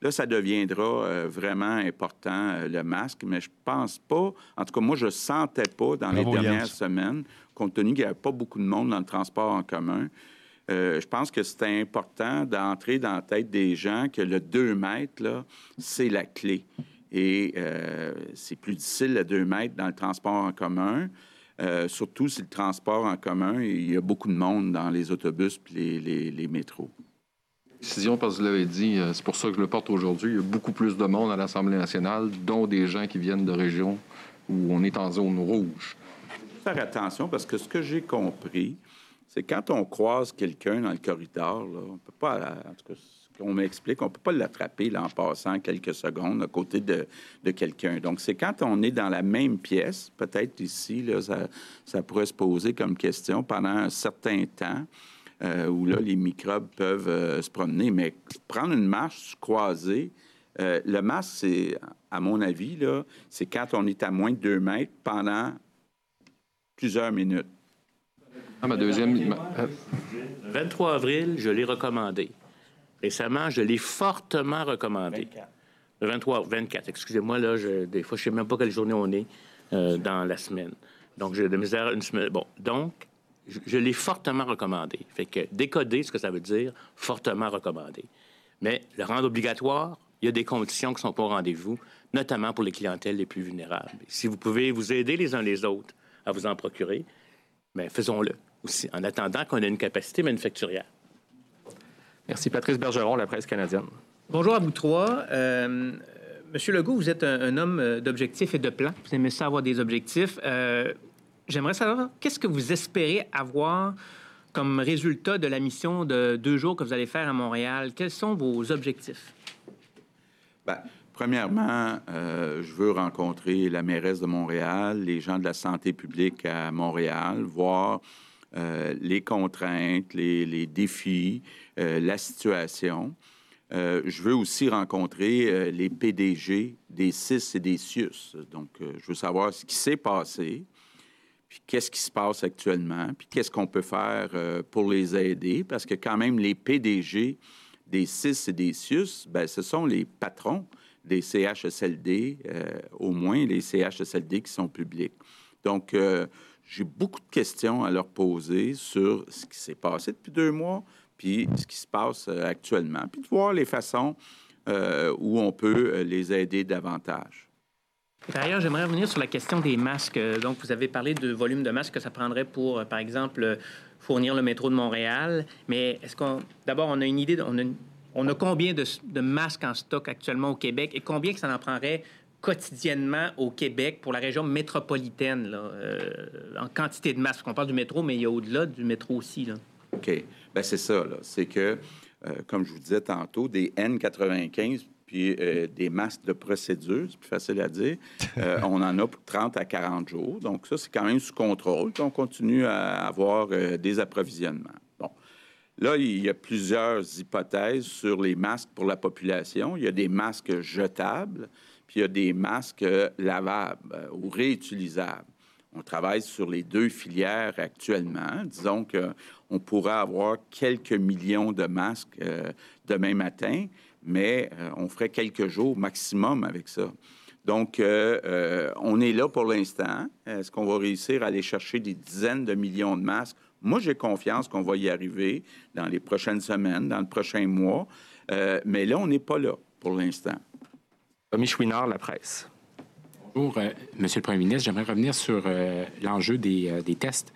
Là, ça deviendra euh, vraiment important, euh, le masque, mais je pense pas, en tout cas, moi, je sentais pas dans les dernières semaines, compte tenu qu'il n'y avait pas beaucoup de monde dans le transport en commun, euh, je pense que c'était important d'entrer dans la tête des gens que le 2 mètres, là, c'est la clé. Et c'est plus difficile, le 2 mètres, dans le transport en commun. surtout si le transport en commun, il y a beaucoup de monde dans les autobus et les métros.
Parce que vous l'avez dit, euh, c'est pour ça que je le porte aujourd'hui. Il y a beaucoup plus de monde à l'Assemblée nationale, dont des gens qui viennent de régions où on est en zone rouge.
Faire attention parce que ce que j'ai compris, c'est quand on croise quelqu'un dans le corridor, là, on peut pas, en tout cas, qu'on m'explique, on peut pas l'attraper en passant quelques secondes à côté de, de quelqu'un. Donc, c'est quand on est dans la même pièce, peut-être ici, ça pourrait se poser comme question pendant un certain temps. Euh, où là, les microbes peuvent euh, se promener. Mais prendre une marche croisée, euh, le masque, c'est, à mon avis, là, c'est quand on est à moins de 2 mètres pendant plusieurs minutes.
Ah, ma deuxième...
Le 23 avril, je l'ai recommandé. Récemment, je l'ai fortement recommandé. 24. Le 23, 24, excusez-moi, là, je, des fois, je ne sais même pas quelle journée on est dans la semaine. Donc, j'ai de misère une semaine. Bon, donc, je, l'ai fortement recommandé. Fait que décoder ce que ça veut dire, fortement recommandé. Mais le rendre obligatoire, il y a des conditions qui ne sont pas au rendez-vous, notamment pour les clientèles les plus vulnérables. Si vous pouvez vous aider les uns les autres à vous en procurer, mais faisons-le aussi, en attendant qu'on ait une capacité manufacturière.
Merci. Patrice Bergeron, la presse canadienne.
Bonjour à vous trois. Euh, Monsieur Legault, vous êtes un, homme d'objectifs et de plans. Vous aimez ça avoir des objectifs. Euh, J'aimerais savoir, qu'est-ce que vous espérez avoir comme résultat de la mission de deux jours que vous allez faire à Montréal? Quels sont vos objectifs?
Bien, premièrement, euh, je veux rencontrer la mairesse de Montréal, les gens de la santé publique à Montréal, voir euh, les contraintes, les, défis, euh, la situation. je veux aussi rencontrer les PDG des CIS et des CIUS. Donc, je veux savoir ce qui s'est passé, puis qu'est-ce qui se passe actuellement, puis qu'est-ce qu'on peut faire euh, pour les aider, parce que quand même, les PDG des CIS et des CIUS, bien, ce sont les patrons des CHSLD, euh, au moins les CHSLD qui sont publics. Donc, euh, j'ai beaucoup de questions à leur poser sur ce qui s'est passé depuis deux mois, puis ce qui se passe actuellement, puis de voir les façons où on peut les aider davantage.
D'ailleurs, j'aimerais revenir sur la question des masques. Donc, vous avez parlé de volume de masques que ça prendrait pour, euh, par exemple, fournir le métro de Montréal. Mais est-ce qu'on. D'abord, on a une idée. On a, on a combien de, masques en stock actuellement au Québec et combien que ça en prendrait quotidiennement au Québec pour la région métropolitaine, euh, en quantité de masques? On parle du métro, mais il y a au-delà du métro aussi.
OK. Bien, c'est ça. C'est que, euh, comme je vous disais tantôt, des N95 puis euh, des masques de procédure, c'est plus facile à dire. Euh, on en a pour 30 à 40 jours. Donc, ça, c'est quand même sous contrôle. on continue à avoir euh, des approvisionnements. Bon. Là, il y a plusieurs hypothèses sur les masques pour la population. Il y a des masques jetables, puis il y a des masques lavables ou réutilisables. On travaille sur les deux filières actuellement. Disons qu'on pourra avoir quelques millions de masques demain matin mais euh, on ferait quelques jours maximum avec ça. Donc, euh, euh, on est là pour l'instant. Est-ce qu'on va réussir à aller chercher des dizaines de millions de masques? Moi, j'ai confiance qu'on va y arriver dans les prochaines semaines, dans le prochain mois. mais là, on n'est pas là pour l'instant.
Tommy Chouinard, la presse.
Bonjour, Monsieur le Premier ministre. J'aimerais revenir sur l'enjeu des, tests.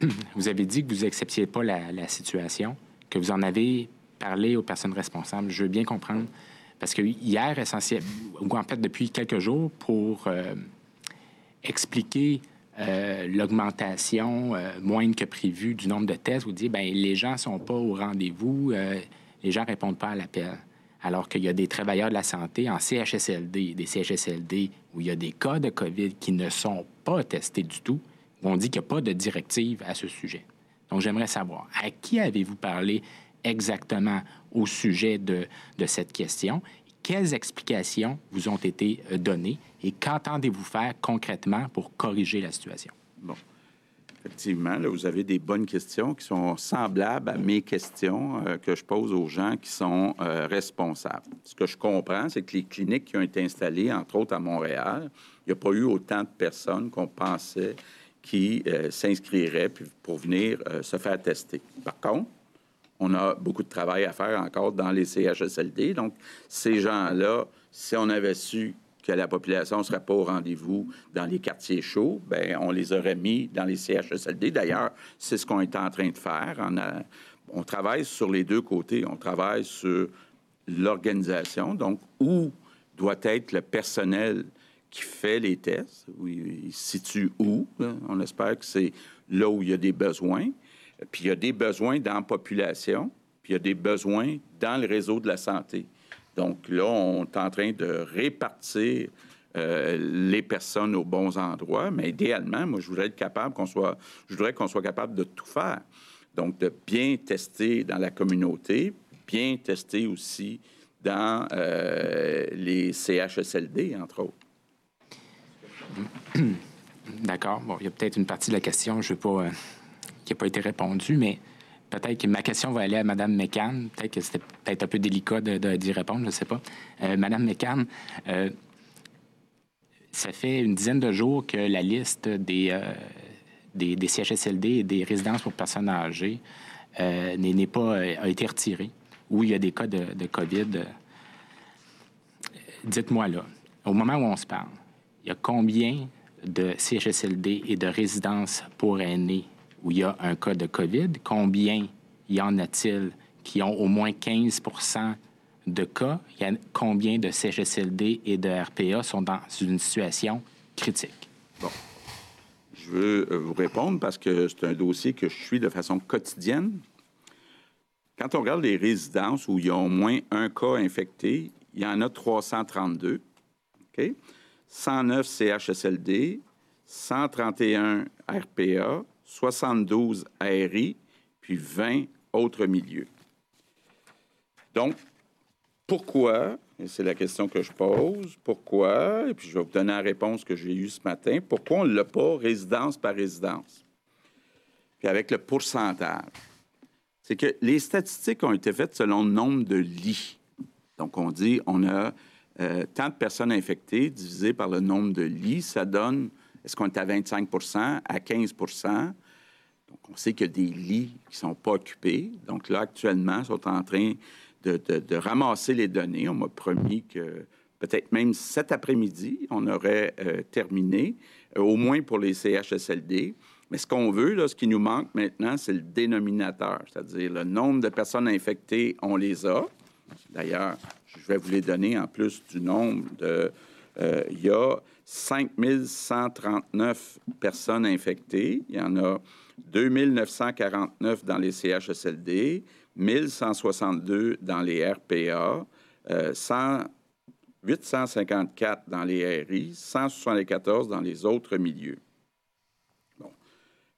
Vous avez dit que vous n'acceptiez pas la, la, situation, que vous en avez parler aux personnes responsables. Je veux bien comprendre. Parce que hier, essentiel, ou en fait depuis quelques jours, pour euh, expliquer euh, l'augmentation euh, moindre que prévu du nombre de tests, vous dites, bien, les gens ne sont pas au rendez-vous, les gens ne répondent pas à l'appel. Alors qu'il y a des travailleurs de la santé en CHSLD, des CHSLD où il y a des cas de COVID qui ne sont pas testés du tout, où on dit qu'il n'y a pas de directive à ce sujet. Donc, j'aimerais savoir, à qui avez-vous parlé exactement au sujet de, de cette question? Quelles explications vous ont été euh, données et qu'entendez-vous faire concrètement pour corriger la situation?
Bon. Effectivement, là, vous avez des bonnes questions qui sont semblables à mes questions euh, que je pose aux gens qui sont euh, responsables. Ce que je comprends, c'est que les cliniques qui ont été installées, entre autres à Montréal, il n'y a pas eu autant de personnes qu'on pensait qui s'inscriraient pour venir se faire tester. Par contre, on a beaucoup de travail à faire encore dans les CHSLD. Donc, ces gens-là, si on avait su que la population ne serait pas au rendez-vous dans les quartiers chauds, ben on les aurait mis dans les CHSLD. D'ailleurs, c'est ce qu'on est en train de faire. On, on travaille sur les deux côtés. On travaille sur l'organisation, donc où doit être le personnel qui fait les tests, où il se situe où. On espère que c'est là où il y a des besoins. Puis il y a des besoins dans la population, puis il y a des besoins dans le réseau de la santé. Donc là, on est en train de répartir euh, les personnes aux bons endroits, mais idéalement, moi, je voudrais être capable qu'on soit, je voudrais qu'on soit capable de tout faire. Donc, de bien tester dans la communauté, bien tester aussi dans euh, les CHSLD, entre autres.
D'accord. Bon, il y a peut-être une partie de la question, je veux pas, euh, qui n'a pas été répondue, mais peut-être que ma question va aller à Mme McCann. Peut-être que c'était peut-être un peu délicat d'y répondre, je ne sais pas. Euh, Mme McCann, euh, ça fait une dizaine de jours que la liste des, des, CHSLD et des résidences pour personnes âgées n'est pas, a été retirée, où il y a des cas de COVID. Dites-moi là, au moment où on se parle, il y a combien de CHSLD et de résidences pour aînés où il y a un cas de COVID? Combien y en a-t-il qui ont au moins 15% de cas? Combien de CHSLD et de RPA sont dans une situation critique?
Bon. Je veux euh, vous répondre parce que c'est un dossier que je suis de façon quotidienne. Quand on regarde les résidences où il y a au moins un cas infecté, il y en a 332. OK? 109 CHSLD, 131 RPA, 72 ARI, puis 20 autres milieux. Donc, pourquoi, et c'est la question que je pose, pourquoi, et puis je vais vous donner la réponse que j'ai eue ce matin, pourquoi on ne l'a pas résidence par résidence? Puis avec le pourcentage. C'est que les statistiques ont été faites selon le nombre de lits. Donc, on dit, on a euh, tant de personnes infectées divisé par le nombre de lits, ça donne, est-ce qu'on est à 25% à 15 Donc, on sait qu'il y a des lits qui ne sont pas occupés. Donc, là, actuellement, ils sont en train de, ramasser les données. On m'a promis que peut-être même cet après-midi, on aurait euh, terminé, euh, au moins pour les CHSLD. Mais ce qu'on veut, là, ce qui nous manque maintenant, c'est le dénominateur, c'est-à-dire le nombre de personnes infectées, on les a. D'ailleurs, je vais vous les donner en plus du nombre de... Euh, y a 5 139 personnes infectées. Il y en a 2 949 dans les CHSLD, 1162 dans les RPA, 854 dans les RI, 174 dans les autres milieux.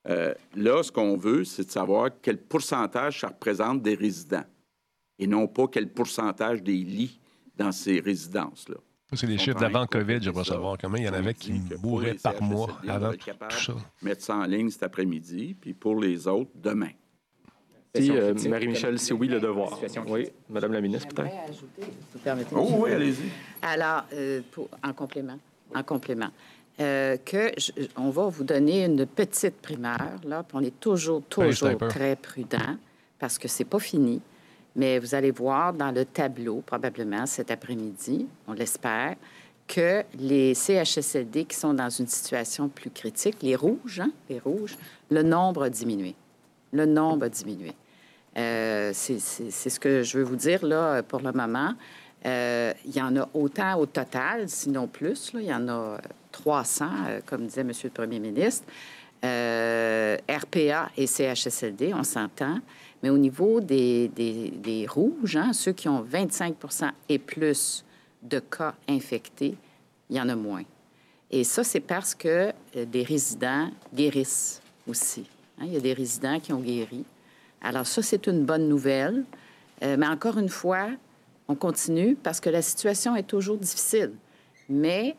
Euh, là, ce qu'on veut, c'est de savoir quel pourcentage ça représente des résidents et non pas quel pourcentage des lits dans ces résidences-là.
C'est les chiffres d'avant COVID, je veux savoir combien il y en avait qui mouraient par mois avant tout, ça.
Mettre ça en ligne cet après-midi, puis pour les autres, demain.
Si, euh, Marie-Michel, c'est oui le devoir. Oui, Madame la ministre, peut-être.
Oh, oui, allez-y.
Alors, euh, en complément, en complément, euh, que on va vous donner une petite primaire, là, puis on est toujours, toujours très prudent, parce que c'est pas fini. Mais vous allez voir dans le tableau, probablement cet après-midi, on l'espère, que les CHSLD qui sont dans une situation plus critique, les rouges, hein, les rouges, le nombre a diminué. Le nombre a diminué. Euh, c'est ce que je veux vous dire là pour le moment. Euh, il y en a autant au total, sinon plus. Il y en a 300, euh, comme disait M. le Premier ministre. RPA et CHSLD, on s'entend. Mais au niveau des, des, rouges, hein, ceux qui ont 25% et plus de cas infectés, il y en a moins. Et ça, c'est parce que euh, des résidents guérissent aussi. Hein. Il y a des résidents qui ont guéri. Alors ça, c'est une bonne nouvelle. Euh, mais encore une fois, on continue parce que la situation est toujours difficile. Mais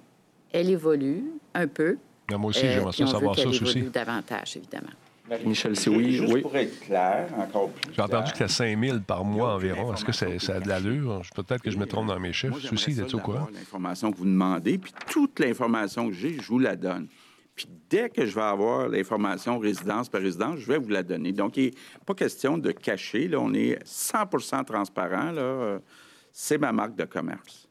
elle évolue un peu.
moi aussi, j'aimerais euh, savoir ça aussi.
davantage, évidemment.
Michel, c'est oui.
Juste
oui.
pour être clair, encore plus.
J'ai entendu que c'était 5 000 par mois environ. Est-ce que ça a de l'allure? Peut-être que je me trompe dans mes chiffres. Ceci, êtes au courant?
L'information que vous demandez, puis toute l'information que j'ai, je vous la donne. Puis dès que je vais avoir l'information résidence par résidence, je vais vous la donner. Donc, il n'est pas question de cacher. Là, on est 100 transparent. Là. C'est ma marque de commerce.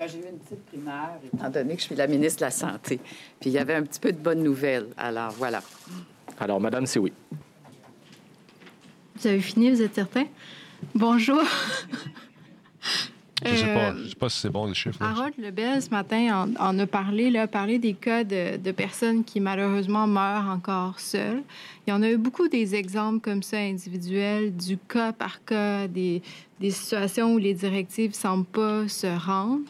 J'ai eu une petite primaire, étant donné que je suis la ministre de la Santé. Puis il y avait un petit peu de bonnes nouvelles. Alors, voilà.
Alors, Madame, c'est oui.
Vous avez fini, vous êtes certain? Bonjour.
Je ne sais, pas, euh, sais pas si c'est bon le chiffre.
Harold Lebel, ce matin, en, a parlé, là, parlé des cas de, de, personnes qui malheureusement meurent encore seules. Il y en a eu beaucoup des exemples comme ça individuels, du cas par cas, des, des situations où les directives ne semblent pas se rendre.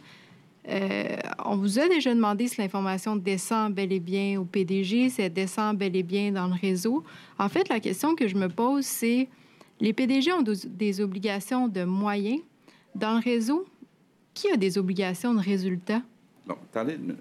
Euh, on vous a déjà demandé si l'information descend bel et bien au PDG, si elle descend bel et bien dans le réseau. En fait, la question que je me pose, c'est les PDG ont des obligations de moyens dans le réseau, qui a des obligations de résultats?
Bon, attendez
une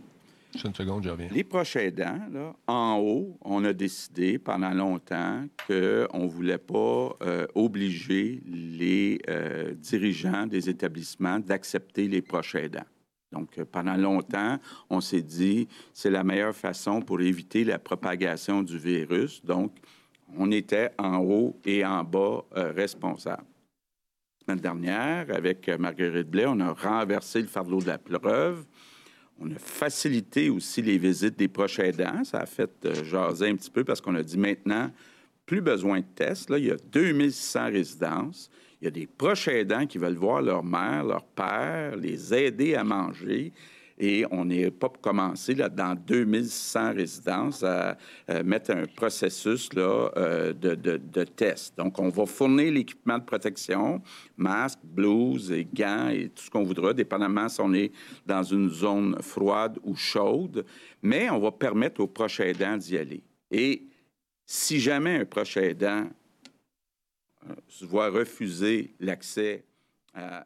une seconde, je reviens.
Les prochains aidants, là, en haut, on a décidé pendant longtemps qu'on ne voulait pas euh, obliger les euh, dirigeants des établissements d'accepter les prochains aidants. Donc, euh, pendant longtemps, on s'est dit c'est la meilleure façon pour éviter la propagation du virus. Donc, on était en haut et en bas responsables semaine dernière, avec euh, Marguerite Blais, on a renversé le fardeau de la preuve. On a facilité aussi les visites des proches aidants. Ça a fait euh, jaser un petit peu parce qu'on a dit maintenant, plus besoin de tests. Là, il y a 2600 résidences. Il y a des proches aidants qui veulent voir leur mère, leur père, les aider à manger. Et on n'est pas pour commencer là, dans 2600 résidences à, mettre un processus là, euh, de, de, de test. Donc, on va fournir l'équipement de protection, masques, blouses et gants et tout ce qu'on voudra, dépendamment si on est dans une zone froide ou chaude. Mais on va permettre aux proches aidants d'y aller. Et si jamais un proche aidant euh, se voit refuser l'accès à,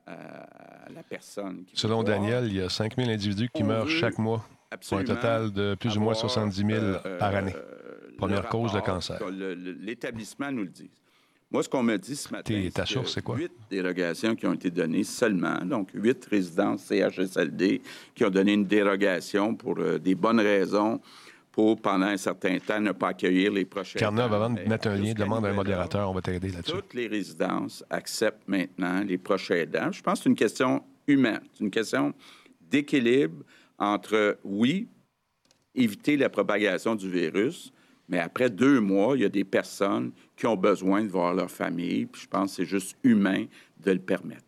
la personne.
Selon Daniel, il y a 5 000 individus qui meurent chaque mois pour un total de plus ou moins 70 000 euh, par année. Euh, Première cause de cancer.
L'établissement nous le dit. Moi, ce qu'on me dit ce matin,
c'est quoi?
huit dérogations qui ont été données seulement. Donc, huit résidences CHSLD qui ont donné une dérogation pour euh, des bonnes raisons pour, pendant un certain temps, ne pas accueillir les prochains.
Avant de mettre un lien, demande à un modérateur, on va t'aider là-dessus.
Toutes les résidences acceptent maintenant les prochains aidants. Je pense que c'est une question humaine, c'est une question d'équilibre entre, oui, éviter la propagation du virus, mais après deux mois, il y a des personnes qui ont besoin de voir leur famille, puis je pense que c'est juste humain de le permettre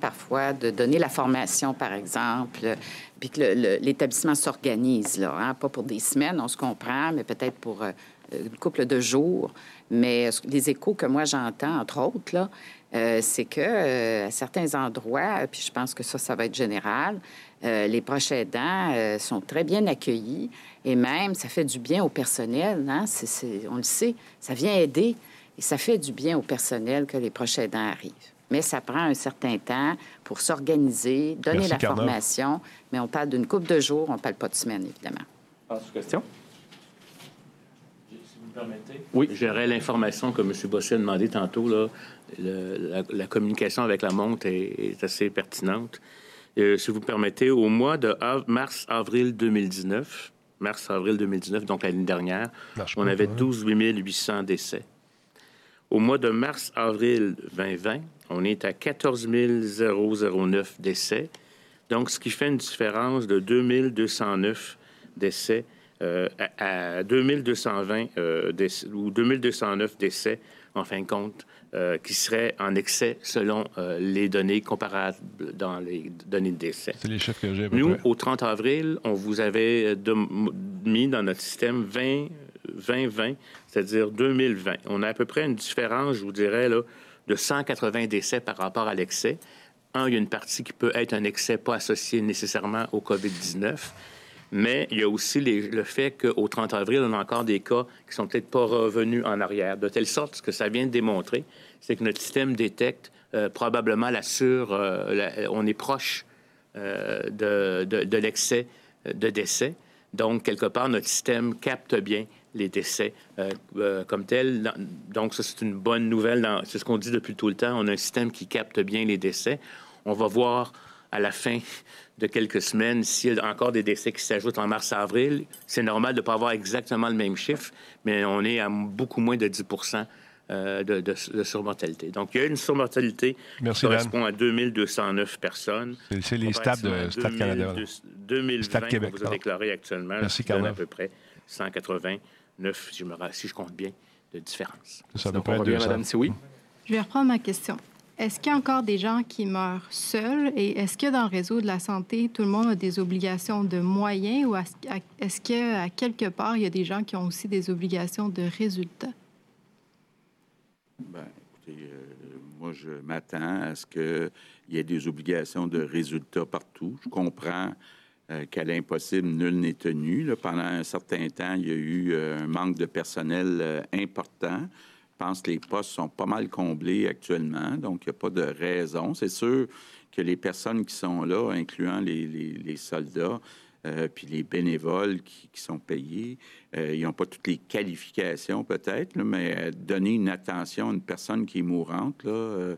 parfois de donner la formation, par exemple, puis que l'établissement s'organise, là, hein, pas pour des semaines, on se comprend, mais peut-être pour euh, une couple de jours. Mais les échos que moi j'entends, entre autres, euh, c'est que euh, à certains endroits, puis je pense que ça, ça va être général, les proches aidants sont très bien accueillis et même ça fait du bien au personnel. Hein? on le sait, ça vient aider et ça fait du bien au personnel que les proches aidants arrivent mais ça prend un certain temps pour s'organiser, donner la formation. Mais on parle d'une coupe de jours, on ne parle pas de semaine, évidemment.
Autre question?
Si vous me permettez. Oui. J'aurais l'information que M. Bossé a demandé tantôt. Là, la, communication avec la montre est, assez pertinente. Euh, si vous me permettez, au mois de mars-avril 2019, mars-avril 2019, donc l'année dernière, on avait 12 800 décès. Au mois de mars-avril 2020, on est à 14 009 décès. Donc, ce qui fait une différence de 2209 décès euh, à, 2220 euh, décès, ou 2209 décès, en fin de compte, euh, qui seraient en excès selon les données comparables dans les données de décès.
C'est les chiffres que j'ai.
Nous, au 30 avril, on vous avait mis dans notre système 20 2020, c'est-à-dire 2020. On a à peu près une différence, je vous dirais, là, de 180 décès par rapport à l'excès. Un, il y a une partie qui peut être un excès pas associé nécessairement au COVID-19, mais il y a aussi le fait qu'au 30 avril, on a encore des cas qui sont peut-être pas revenus en arrière, de telle sorte que ça vient de démontrer, c'est que notre système détecte euh, probablement la sur... Euh, on est proche euh, de, de l'excès de décès. Donc, quelque part, notre système capte bien les décès euh, euh, comme tels. Donc, ça, c'est une bonne nouvelle. C'est ce qu'on dit depuis tout le temps. On a un système qui capte bien les décès. On va voir à la fin de quelques semaines s'il y a encore des décès qui s'ajoutent en mars-avril. C'est normal de ne pas avoir exactement le même chiffre, mais on est à beaucoup moins de 10% euh, de, surmortalité. Donc, il y a une surmortalité qui correspond à 2209 personnes.
C'est les stats de Stade Canada.
2020 Québec, vous a déclaré actuellement.
Merci,
à peu près 189, si je, me, si je compte bien, de différence.
Ça, peut être Madame
Je vais reprendre ma question. Est-ce qu'il y a encore des gens qui meurent seuls? Et est-ce que dans le réseau de la santé, tout le monde a des obligations de moyens ou est-ce qu'à quelque part, il y a des gens qui ont aussi des obligations de résultats?
Bien, écoutez, euh, moi, je m'attends à ce qu'il y ait des obligations de résultats partout. Je comprends euh, qu'à l'impossible, nul n'est tenu. pendant un certain temps, il y a eu euh, un manque de personnel important. Je pense que les postes sont pas mal comblés actuellement, donc il n'y a pas de raison. C'est sûr que les personnes qui sont là, incluant les soldats, euh, puis les bénévoles qui, sont payés, euh, ils n'ont pas toutes les qualifications peut-être, mais euh, donner une attention à une personne qui est mourante, là,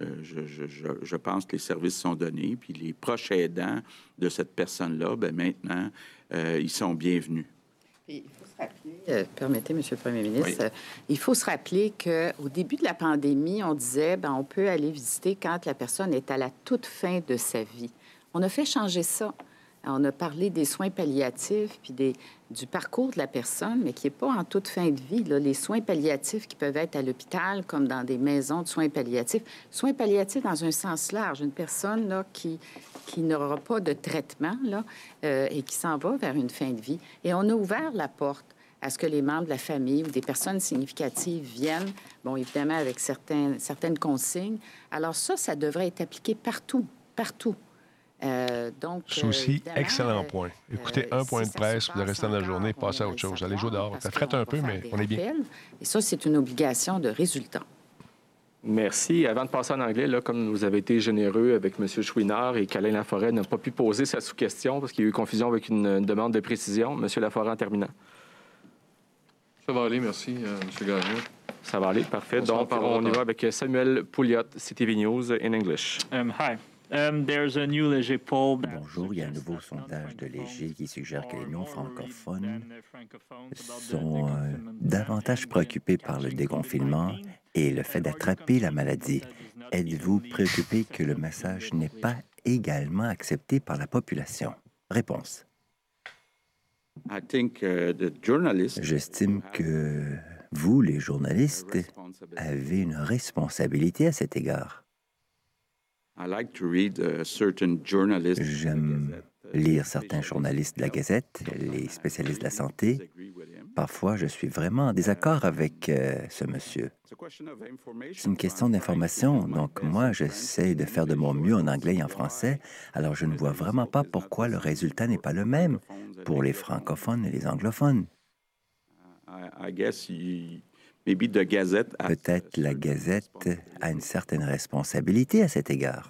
je, pense que les services sont donnés, puis les proches aidants de cette personne-là, ben maintenant, ils sont bienvenus.
il faut se rappeler, permettez, Monsieur le Premier ministre, il faut se rappeler qu'au début de la pandémie, on disait, ben, on peut aller visiter quand la personne est à la toute fin de sa vie. On a fait changer ça. On a parlé des soins palliatifs puis du parcours de la personne, mais qui n'est pas en toute fin de vie. Les soins palliatifs qui peuvent être à l'hôpital, comme dans des maisons de soins palliatifs. Soins palliatifs dans un sens large. Une personne qui, qui n'aura pas de traitement euh, et qui s'en va vers une fin de vie. Et on a ouvert la porte à ce que les membres de la famille ou des personnes significatives viennent, bon, évidemment avec certaines consignes. Alors ça, ça devrait être appliqué partout, partout. Euh, donc,
Souci, euh, excellent point. Écoutez euh, un point de presse, pour le restant de la journée, passez à autre chose. Allez jouer dehors. Ça frette un peu, mais on est bien.
Et ça, c'est une obligation de résultat.
Merci. Avant de passer en anglais, là, comme vous avez été généreux avec M. Chouinard et qu'Alain Laforêt n'a pas pu poser sa sous-question parce qu'il y a eu confusion avec une, demande de précision. M. Laforêt, en terminant.
Ça va aller, merci, M. Gagnon.
Ça va aller, parfait. Donc, on y va avec Samuel Pouliot, CTV News in English.
Um, hi. Um,
Bonjour, il y a un nouveau sondage de Léger qui suggère que les non-francophones sont euh, davantage préoccupés par le déconfinement et le fait d'attraper la maladie. Êtes-vous préoccupé que le message n'est pas également accepté par la population? Réponse.
Uh,
J'estime que vous, les journalistes, avez une responsabilité à cet égard. J'aime lire certains journalistes de la Gazette, les spécialistes de la santé. Parfois, je suis vraiment en désaccord avec euh, ce monsieur. C'est une question d'information, donc moi, j'essaie de faire de mon mieux en anglais et en français, alors je ne vois vraiment pas pourquoi le résultat n'est pas le même pour les francophones et les anglophones. Peut-être la Gazette a une certaine responsabilité à cet égard.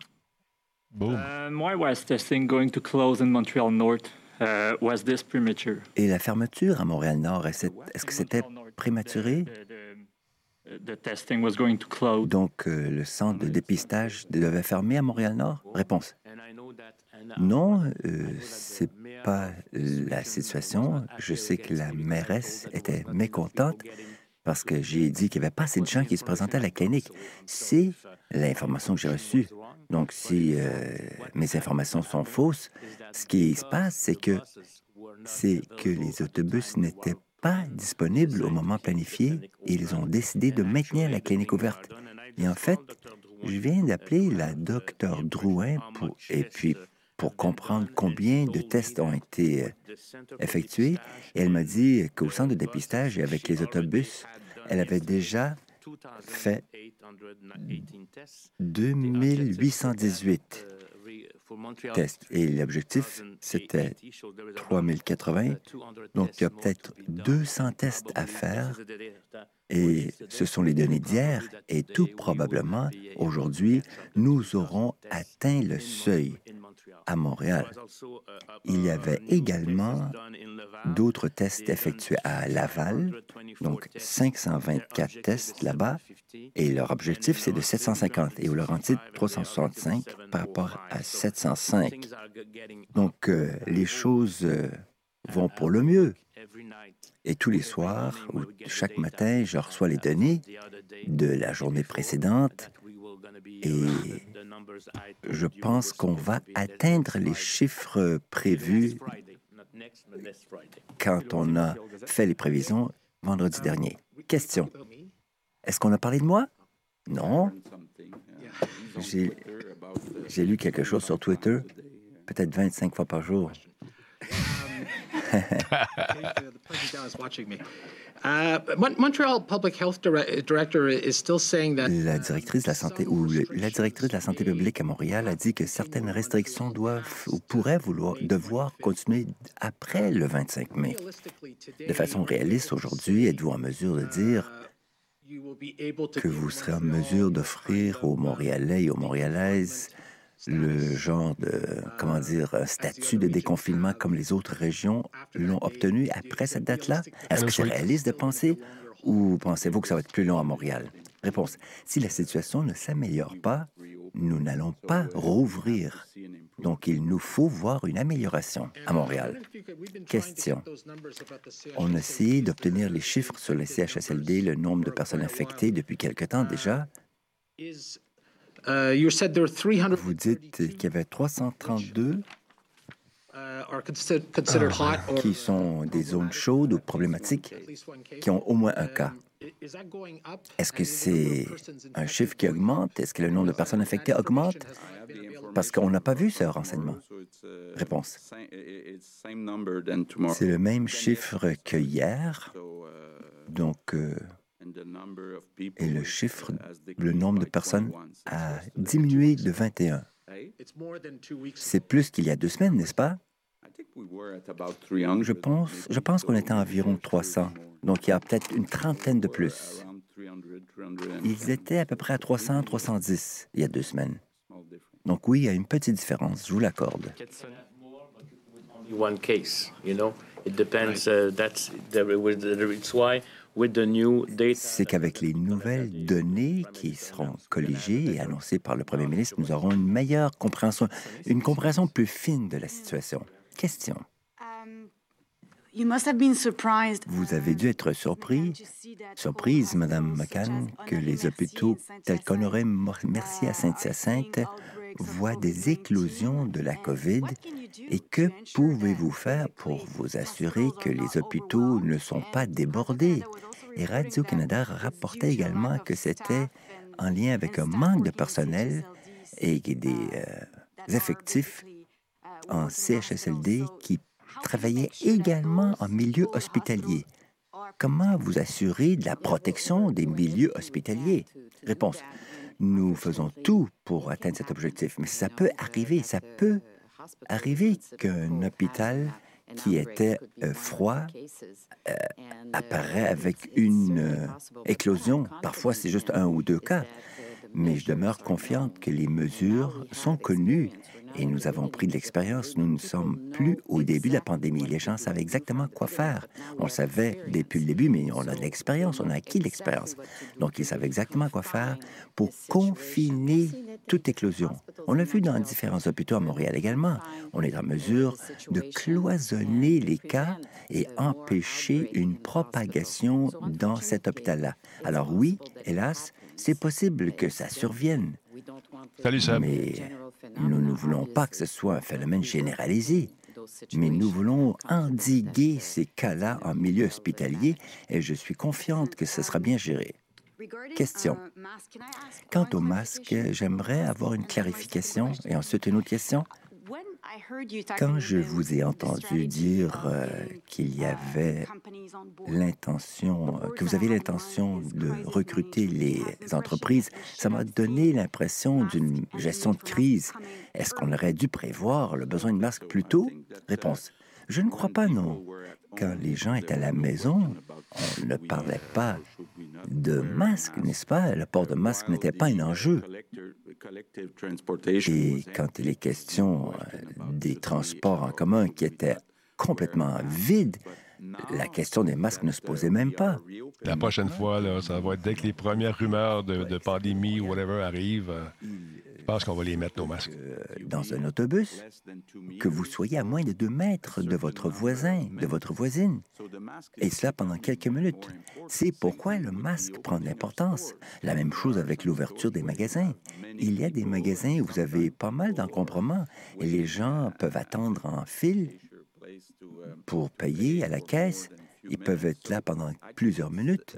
Et la fermeture à Montréal-Nord, est-ce que c'était prématuré? Donc, euh, le centre de dépistage devait fermer à Montréal-Nord? Réponse. Non, euh, c'est pas la situation. Je sais que la mairesse était mécontente parce que j'ai dit qu'il n'y avait pas assez de gens qui se présentaient à la clinique. C'est l'information que j'ai reçue. Donc, si euh, mes informations sont fausses, ce qui se passe, c'est que, c'est que les autobus n'étaient pas disponibles au moment planifié et ils ont décidé de maintenir la clinique ouverte. Et en fait, je viens d'appeler la docteur Drouin pour, et puis pour comprendre combien de tests ont été euh, effectués. Et elle m'a dit qu'au centre de dépistage et avec les autobus, elle avait déjà fait 2818 tests. Et l'objectif, c'était 3080. Donc, il y a peut-être 200 tests à faire. Et ce sont les données d'hier. Et tout probablement, aujourd'hui, nous aurons atteint le seuil à Montréal. Il y avait également d'autres tests effectués à Laval, donc 524 tests là-bas, et leur objectif, c'est de 750, et au Laurentide, 365 par rapport à 705. Donc, euh, les choses euh, vont pour le mieux. Et tous les soirs ou chaque matin, je reçois les données de la journée précédente je pense qu'on va atteindre les chiffres prévus quand on a fait les prévisions vendredi dernier. Question. Est-ce qu'on a parlé de moi? Non. J'ai lu quelque chose sur Twitter, peut-être 25 fois par jour. La directrice de la santé ou la directrice de la santé publique à Montréal a dit que certaines restrictions doivent ou pourraient vouloir devoir continuer après le 25 mai. De façon réaliste, aujourd'hui, êtes-vous en mesure de dire que vous serez en mesure d'offrir aux Montréalais et aux Montréalaises le genre de, comment dire, statut de déconfinement comme les autres régions l'ont obtenu après cette date-là? Est-ce que c'est réaliste de penser ou pensez-vous que ça va être plus long à Montréal? Réponse. Si la situation ne s'améliore pas, nous n'allons pas rouvrir. Donc, il nous faut voir une amélioration à Montréal. Question. On a essayé d'obtenir les chiffres sur les CHSLD, le nombre de personnes infectées depuis quelque temps déjà. Vous dites qu'il y avait 332 qui sont des zones chaudes ou problématiques, qui ont au moins un cas. Est-ce que c'est un chiffre qui augmente? Est-ce que le nombre de personnes infectées augmente? Parce qu'on n'a pas vu ce renseignement. Réponse. C'est le même chiffre que hier. Donc, euh, et le chiffre, le nombre de personnes a diminué de 21. C'est plus qu'il y a deux semaines, n'est-ce pas? Je pense, je pense qu'on était à environ 300, donc il y a peut-être une trentaine de plus. Ils étaient à peu près à 300, 310 il y a deux semaines. Donc oui, il y a une petite différence, je vous l'accorde. C'est qu'avec les nouvelles données qui seront colligées et annoncées par le premier ministre, nous aurons une meilleure compréhension, une compréhension plus fine de la situation. Question. Vous avez dû être surpris, surprise, Madame McCann, que les hôpitaux tels qu'Honoré Merci à Saint-Hyacinthe voient des éclosions de la COVID et que pouvez-vous faire pour vous assurer que les hôpitaux ne sont pas débordés? Et Radio-Canada rapportait également que c'était en lien avec un manque de personnel et des euh, effectifs en CHSLD qui travaillait également en milieu hospitalier. Comment vous assurer de la protection des milieux hospitaliers? Réponse. Nous faisons tout pour atteindre cet objectif, mais ça peut arriver, ça peut arriver qu'un hôpital qui était euh, froid euh, apparaît avec une euh, éclosion. Parfois, c'est juste un ou deux cas. Mais je demeure confiante que les mesures sont connues et nous avons pris de l'expérience. Nous ne sommes plus au début de la pandémie. Les gens savent exactement quoi faire. On le savait depuis le début, mais on a de l'expérience, on a acquis de l'expérience. Donc, ils savent exactement quoi faire pour confiner toute éclosion. On l'a vu dans différents hôpitaux à Montréal également. On est en mesure de cloisonner les cas et empêcher une propagation dans cet hôpital-là. Alors oui, hélas, c'est possible que ça survienne.
Salut Sam.
Mais nous ne voulons pas que ce soit un phénomène généralisé, mais nous voulons endiguer ces cas-là en milieu hospitalier et je suis confiante que ce sera bien géré. Question. Quant au masque, j'aimerais avoir une clarification et ensuite une autre question. Quand je vous ai entendu dire euh, qu'il y avait l'intention, euh, que vous avez l'intention de recruter les entreprises, ça m'a donné l'impression d'une gestion de crise. Est-ce qu'on aurait dû prévoir le besoin de masques plus tôt? Réponse. Je ne crois pas, non. Quand les gens étaient à la maison, on ne parlait pas de masque, n'est-ce pas? Le port de masque n'était pas un enjeu. Et quand il est question euh, des transports en commun qui étaient complètement vides, la question des masques ne se posait même pas.
La prochaine fois, ça va être dès que les premières rumeurs de, pandémie ou whatever arrivent. Euh, pense qu'on va les mettre, nos masques.
dans un autobus, que vous soyez à moins de deux mètres de votre voisin, de votre voisine, et cela pendant quelques minutes. C'est pourquoi le masque prend de l'importance. La même chose avec l'ouverture des magasins. Il y a des magasins où vous avez pas mal d'encombrements et les gens peuvent attendre en file pour payer à la caisse. Ils peuvent être là pendant plusieurs minutes.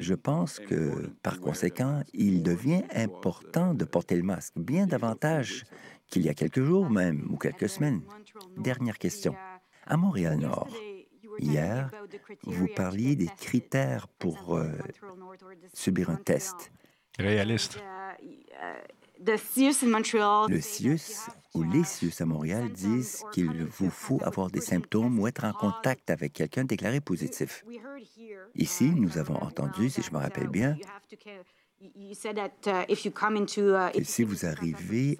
Je pense que, par conséquent, il devient important de porter le masque, bien davantage qu'il y a quelques jours même ou quelques semaines. Dernière question. À Montréal-Nord, hier, vous parliez des critères pour euh, subir un test.
Réaliste.
Le CIUS ou les CIUS à Montréal disent qu'il vous faut avoir des symptômes ou être en contact avec quelqu'un déclaré positif. Ici, nous avons entendu, si je me rappelle bien, que si vous arrivez,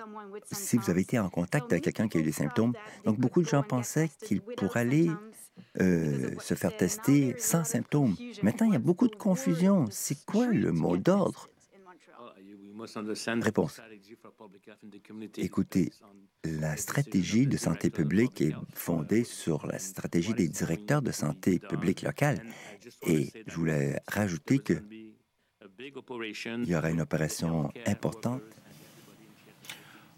si vous avez été en contact avec quelqu'un qui a eu des symptômes, donc beaucoup de gens pensaient qu'ils pourraient aller euh, se faire tester sans symptômes. Maintenant, il y a beaucoup de confusion. C'est quoi le mot d'ordre? Réponse. Écoutez, la stratégie de santé publique est fondée sur la stratégie des directeurs de santé publique locale. Et je voulais rajouter que il y aura une opération importante.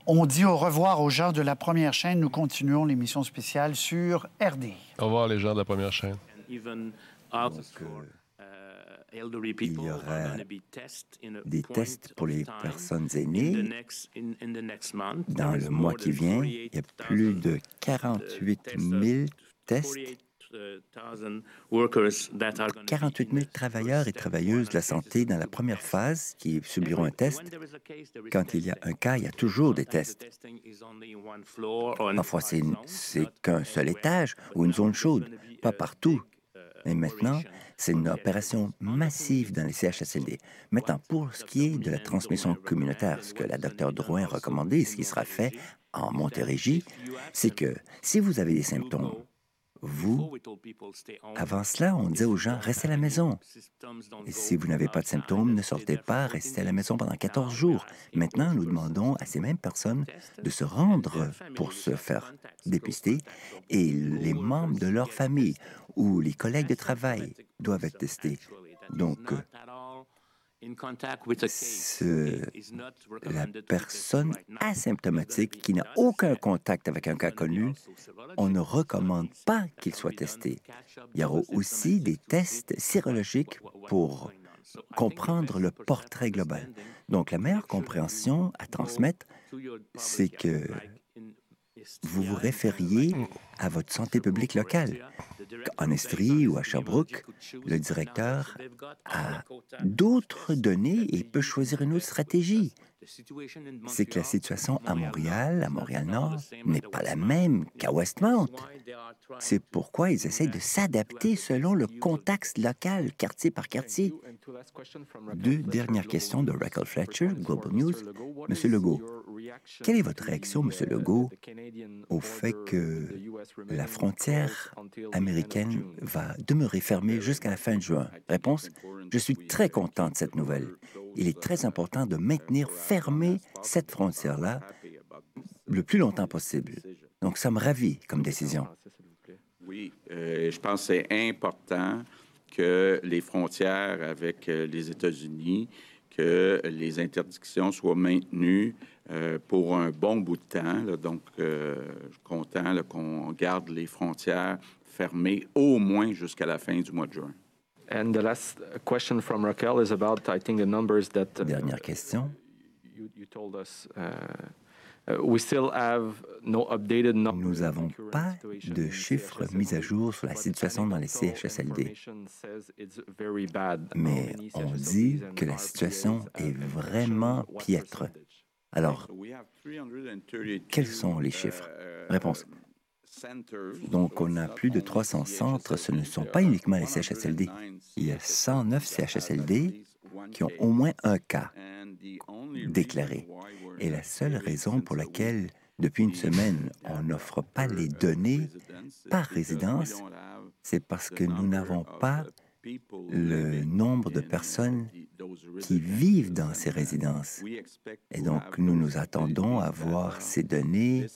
On dit au revoir aux gens de la première chaîne. Nous continuons l'émission spéciale sur RD.
Au revoir les gens de la première chaîne.
Donc, il y aura des tests pour les personnes aînées. Dans le mois qui vient, il y a plus de 48 000 tests 48 000 travailleurs et travailleuses de la santé dans la première phase qui subiront un test. Quand il y a un cas, il y a toujours des tests. Parfois, c'est qu'un seul étage ou une zone chaude, pas partout. Mais maintenant, c'est une opération massive dans les CHSLD. Maintenant, pour ce qui est de la transmission communautaire, ce que la Dr Drouin a recommandé, ce qui sera fait en Montérégie, c'est que si vous avez des symptômes, vous, avant cela, on disait aux gens, restez à la maison. Et si vous n'avez pas de symptômes, ne sortez pas, restez à la maison pendant 14 jours. Maintenant, nous demandons à ces mêmes personnes de se rendre pour se faire dépister et les membres de leur famille ou les collègues de travail doivent être testés. Donc, la personne asymptomatique qui n'a aucun contact avec un cas connu, on ne recommande pas qu'il soit testé. Il y aura aussi des tests sérologiques pour comprendre le portrait global. Donc, la meilleure compréhension à transmettre, c'est que vous vous référiez à votre santé publique locale. En Estrie ou à Sherbrooke, le directeur a d'autres données et peut choisir une autre stratégie c'est que la situation à Montréal, à Montréal-Nord, n'est pas la même qu'à Westmount. C'est pourquoi ils essayent de s'adapter selon le contexte local, quartier par quartier. Deux dernières questions de Raquel Fletcher, Global News. Monsieur Legault, quelle est votre réaction, Monsieur Legault, au fait que la frontière américaine va demeurer fermée jusqu'à la fin de juin? Réponse, je suis très content de cette nouvelle. Il est très important de maintenir fermée cette frontière-là le plus longtemps possible. Donc, ça me ravit comme décision.
Oui, euh, je pense que c'est important que les frontières avec euh, les États-Unis, que les interdictions soient maintenues euh, pour un bon bout de temps. Donc, je suis content qu'on garde les frontières fermées au moins jusqu'à la fin du mois de juin.
And the last question from Raquel is about, I think, the numbers that.
Uh, Dernière question.
You, you told us. Uh, uh we still have no updated
Nous n'avons pas de chiffres mis à jour sur la situation dans les CHSLD. Mais on dit que la situation est vraiment piètre. Alors, quels sont les chiffres? Réponse. Donc, on a plus de 300 centres. Ce ne sont pas uniquement les CHSLD. Il y a 109 CHSLD qui ont au moins un cas déclaré. Et la seule raison pour laquelle, depuis une semaine, on n'offre pas les données par résidence, c'est parce que nous n'avons pas le nombre de personnes qui vivent dans ces résidences. Et donc, nous nous attendons à voir ces données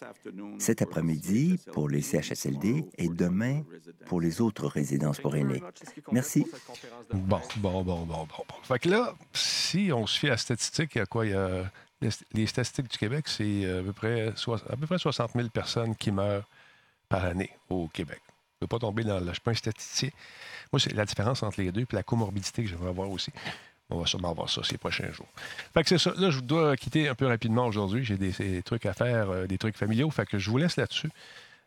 cet après-midi pour les CHSLD et demain pour les autres résidences pour aînés. Merci.
Bon, bon, bon, bon, bon. Fait que là, si on se fie à la statistique, il y a quoi? Il y a les statistiques du Québec, c'est près, à peu près 60 000 personnes qui meurent par année au Québec. Je ne pas tomber dans le. Je un statisticien. Moi, c'est la différence entre les deux, puis la comorbidité que j'aimerais avoir aussi. On va sûrement voir ça ces prochains jours. Fait que c'est ça. Là, je dois quitter un peu rapidement aujourd'hui. J'ai des, trucs à faire, euh, des trucs familiaux. Fait que je vous laisse là-dessus.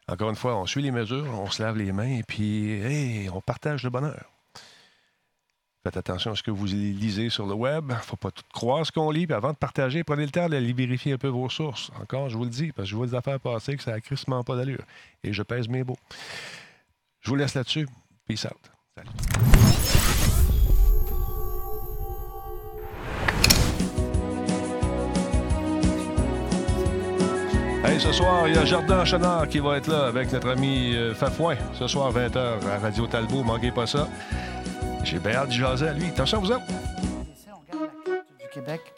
Encore une fois, on suit les mesures, on se lave les mains et puis, on partage le bonheur. Faites attention à ce que vous lisez sur le web. Il ne faut pas tout croire ce qu'on lit. Puis avant de partager, prenez le temps de vérifier un peu vos sources. Encore, je vous le dis, parce que je vois des affaires passer que ça n'a crissement pas d'allure. Et je pèse mes mots. Je vous laisse là-dessus. Peace out. Salut. Hey, ce soir, il y a Jardin Chenard qui va être là avec notre ami euh, Fafouin. Ce soir, 20h à Radio Talbot. Manquez pas ça. J'ai bien hâte de jaser à lui. Attention vous autres.
On la du Québec.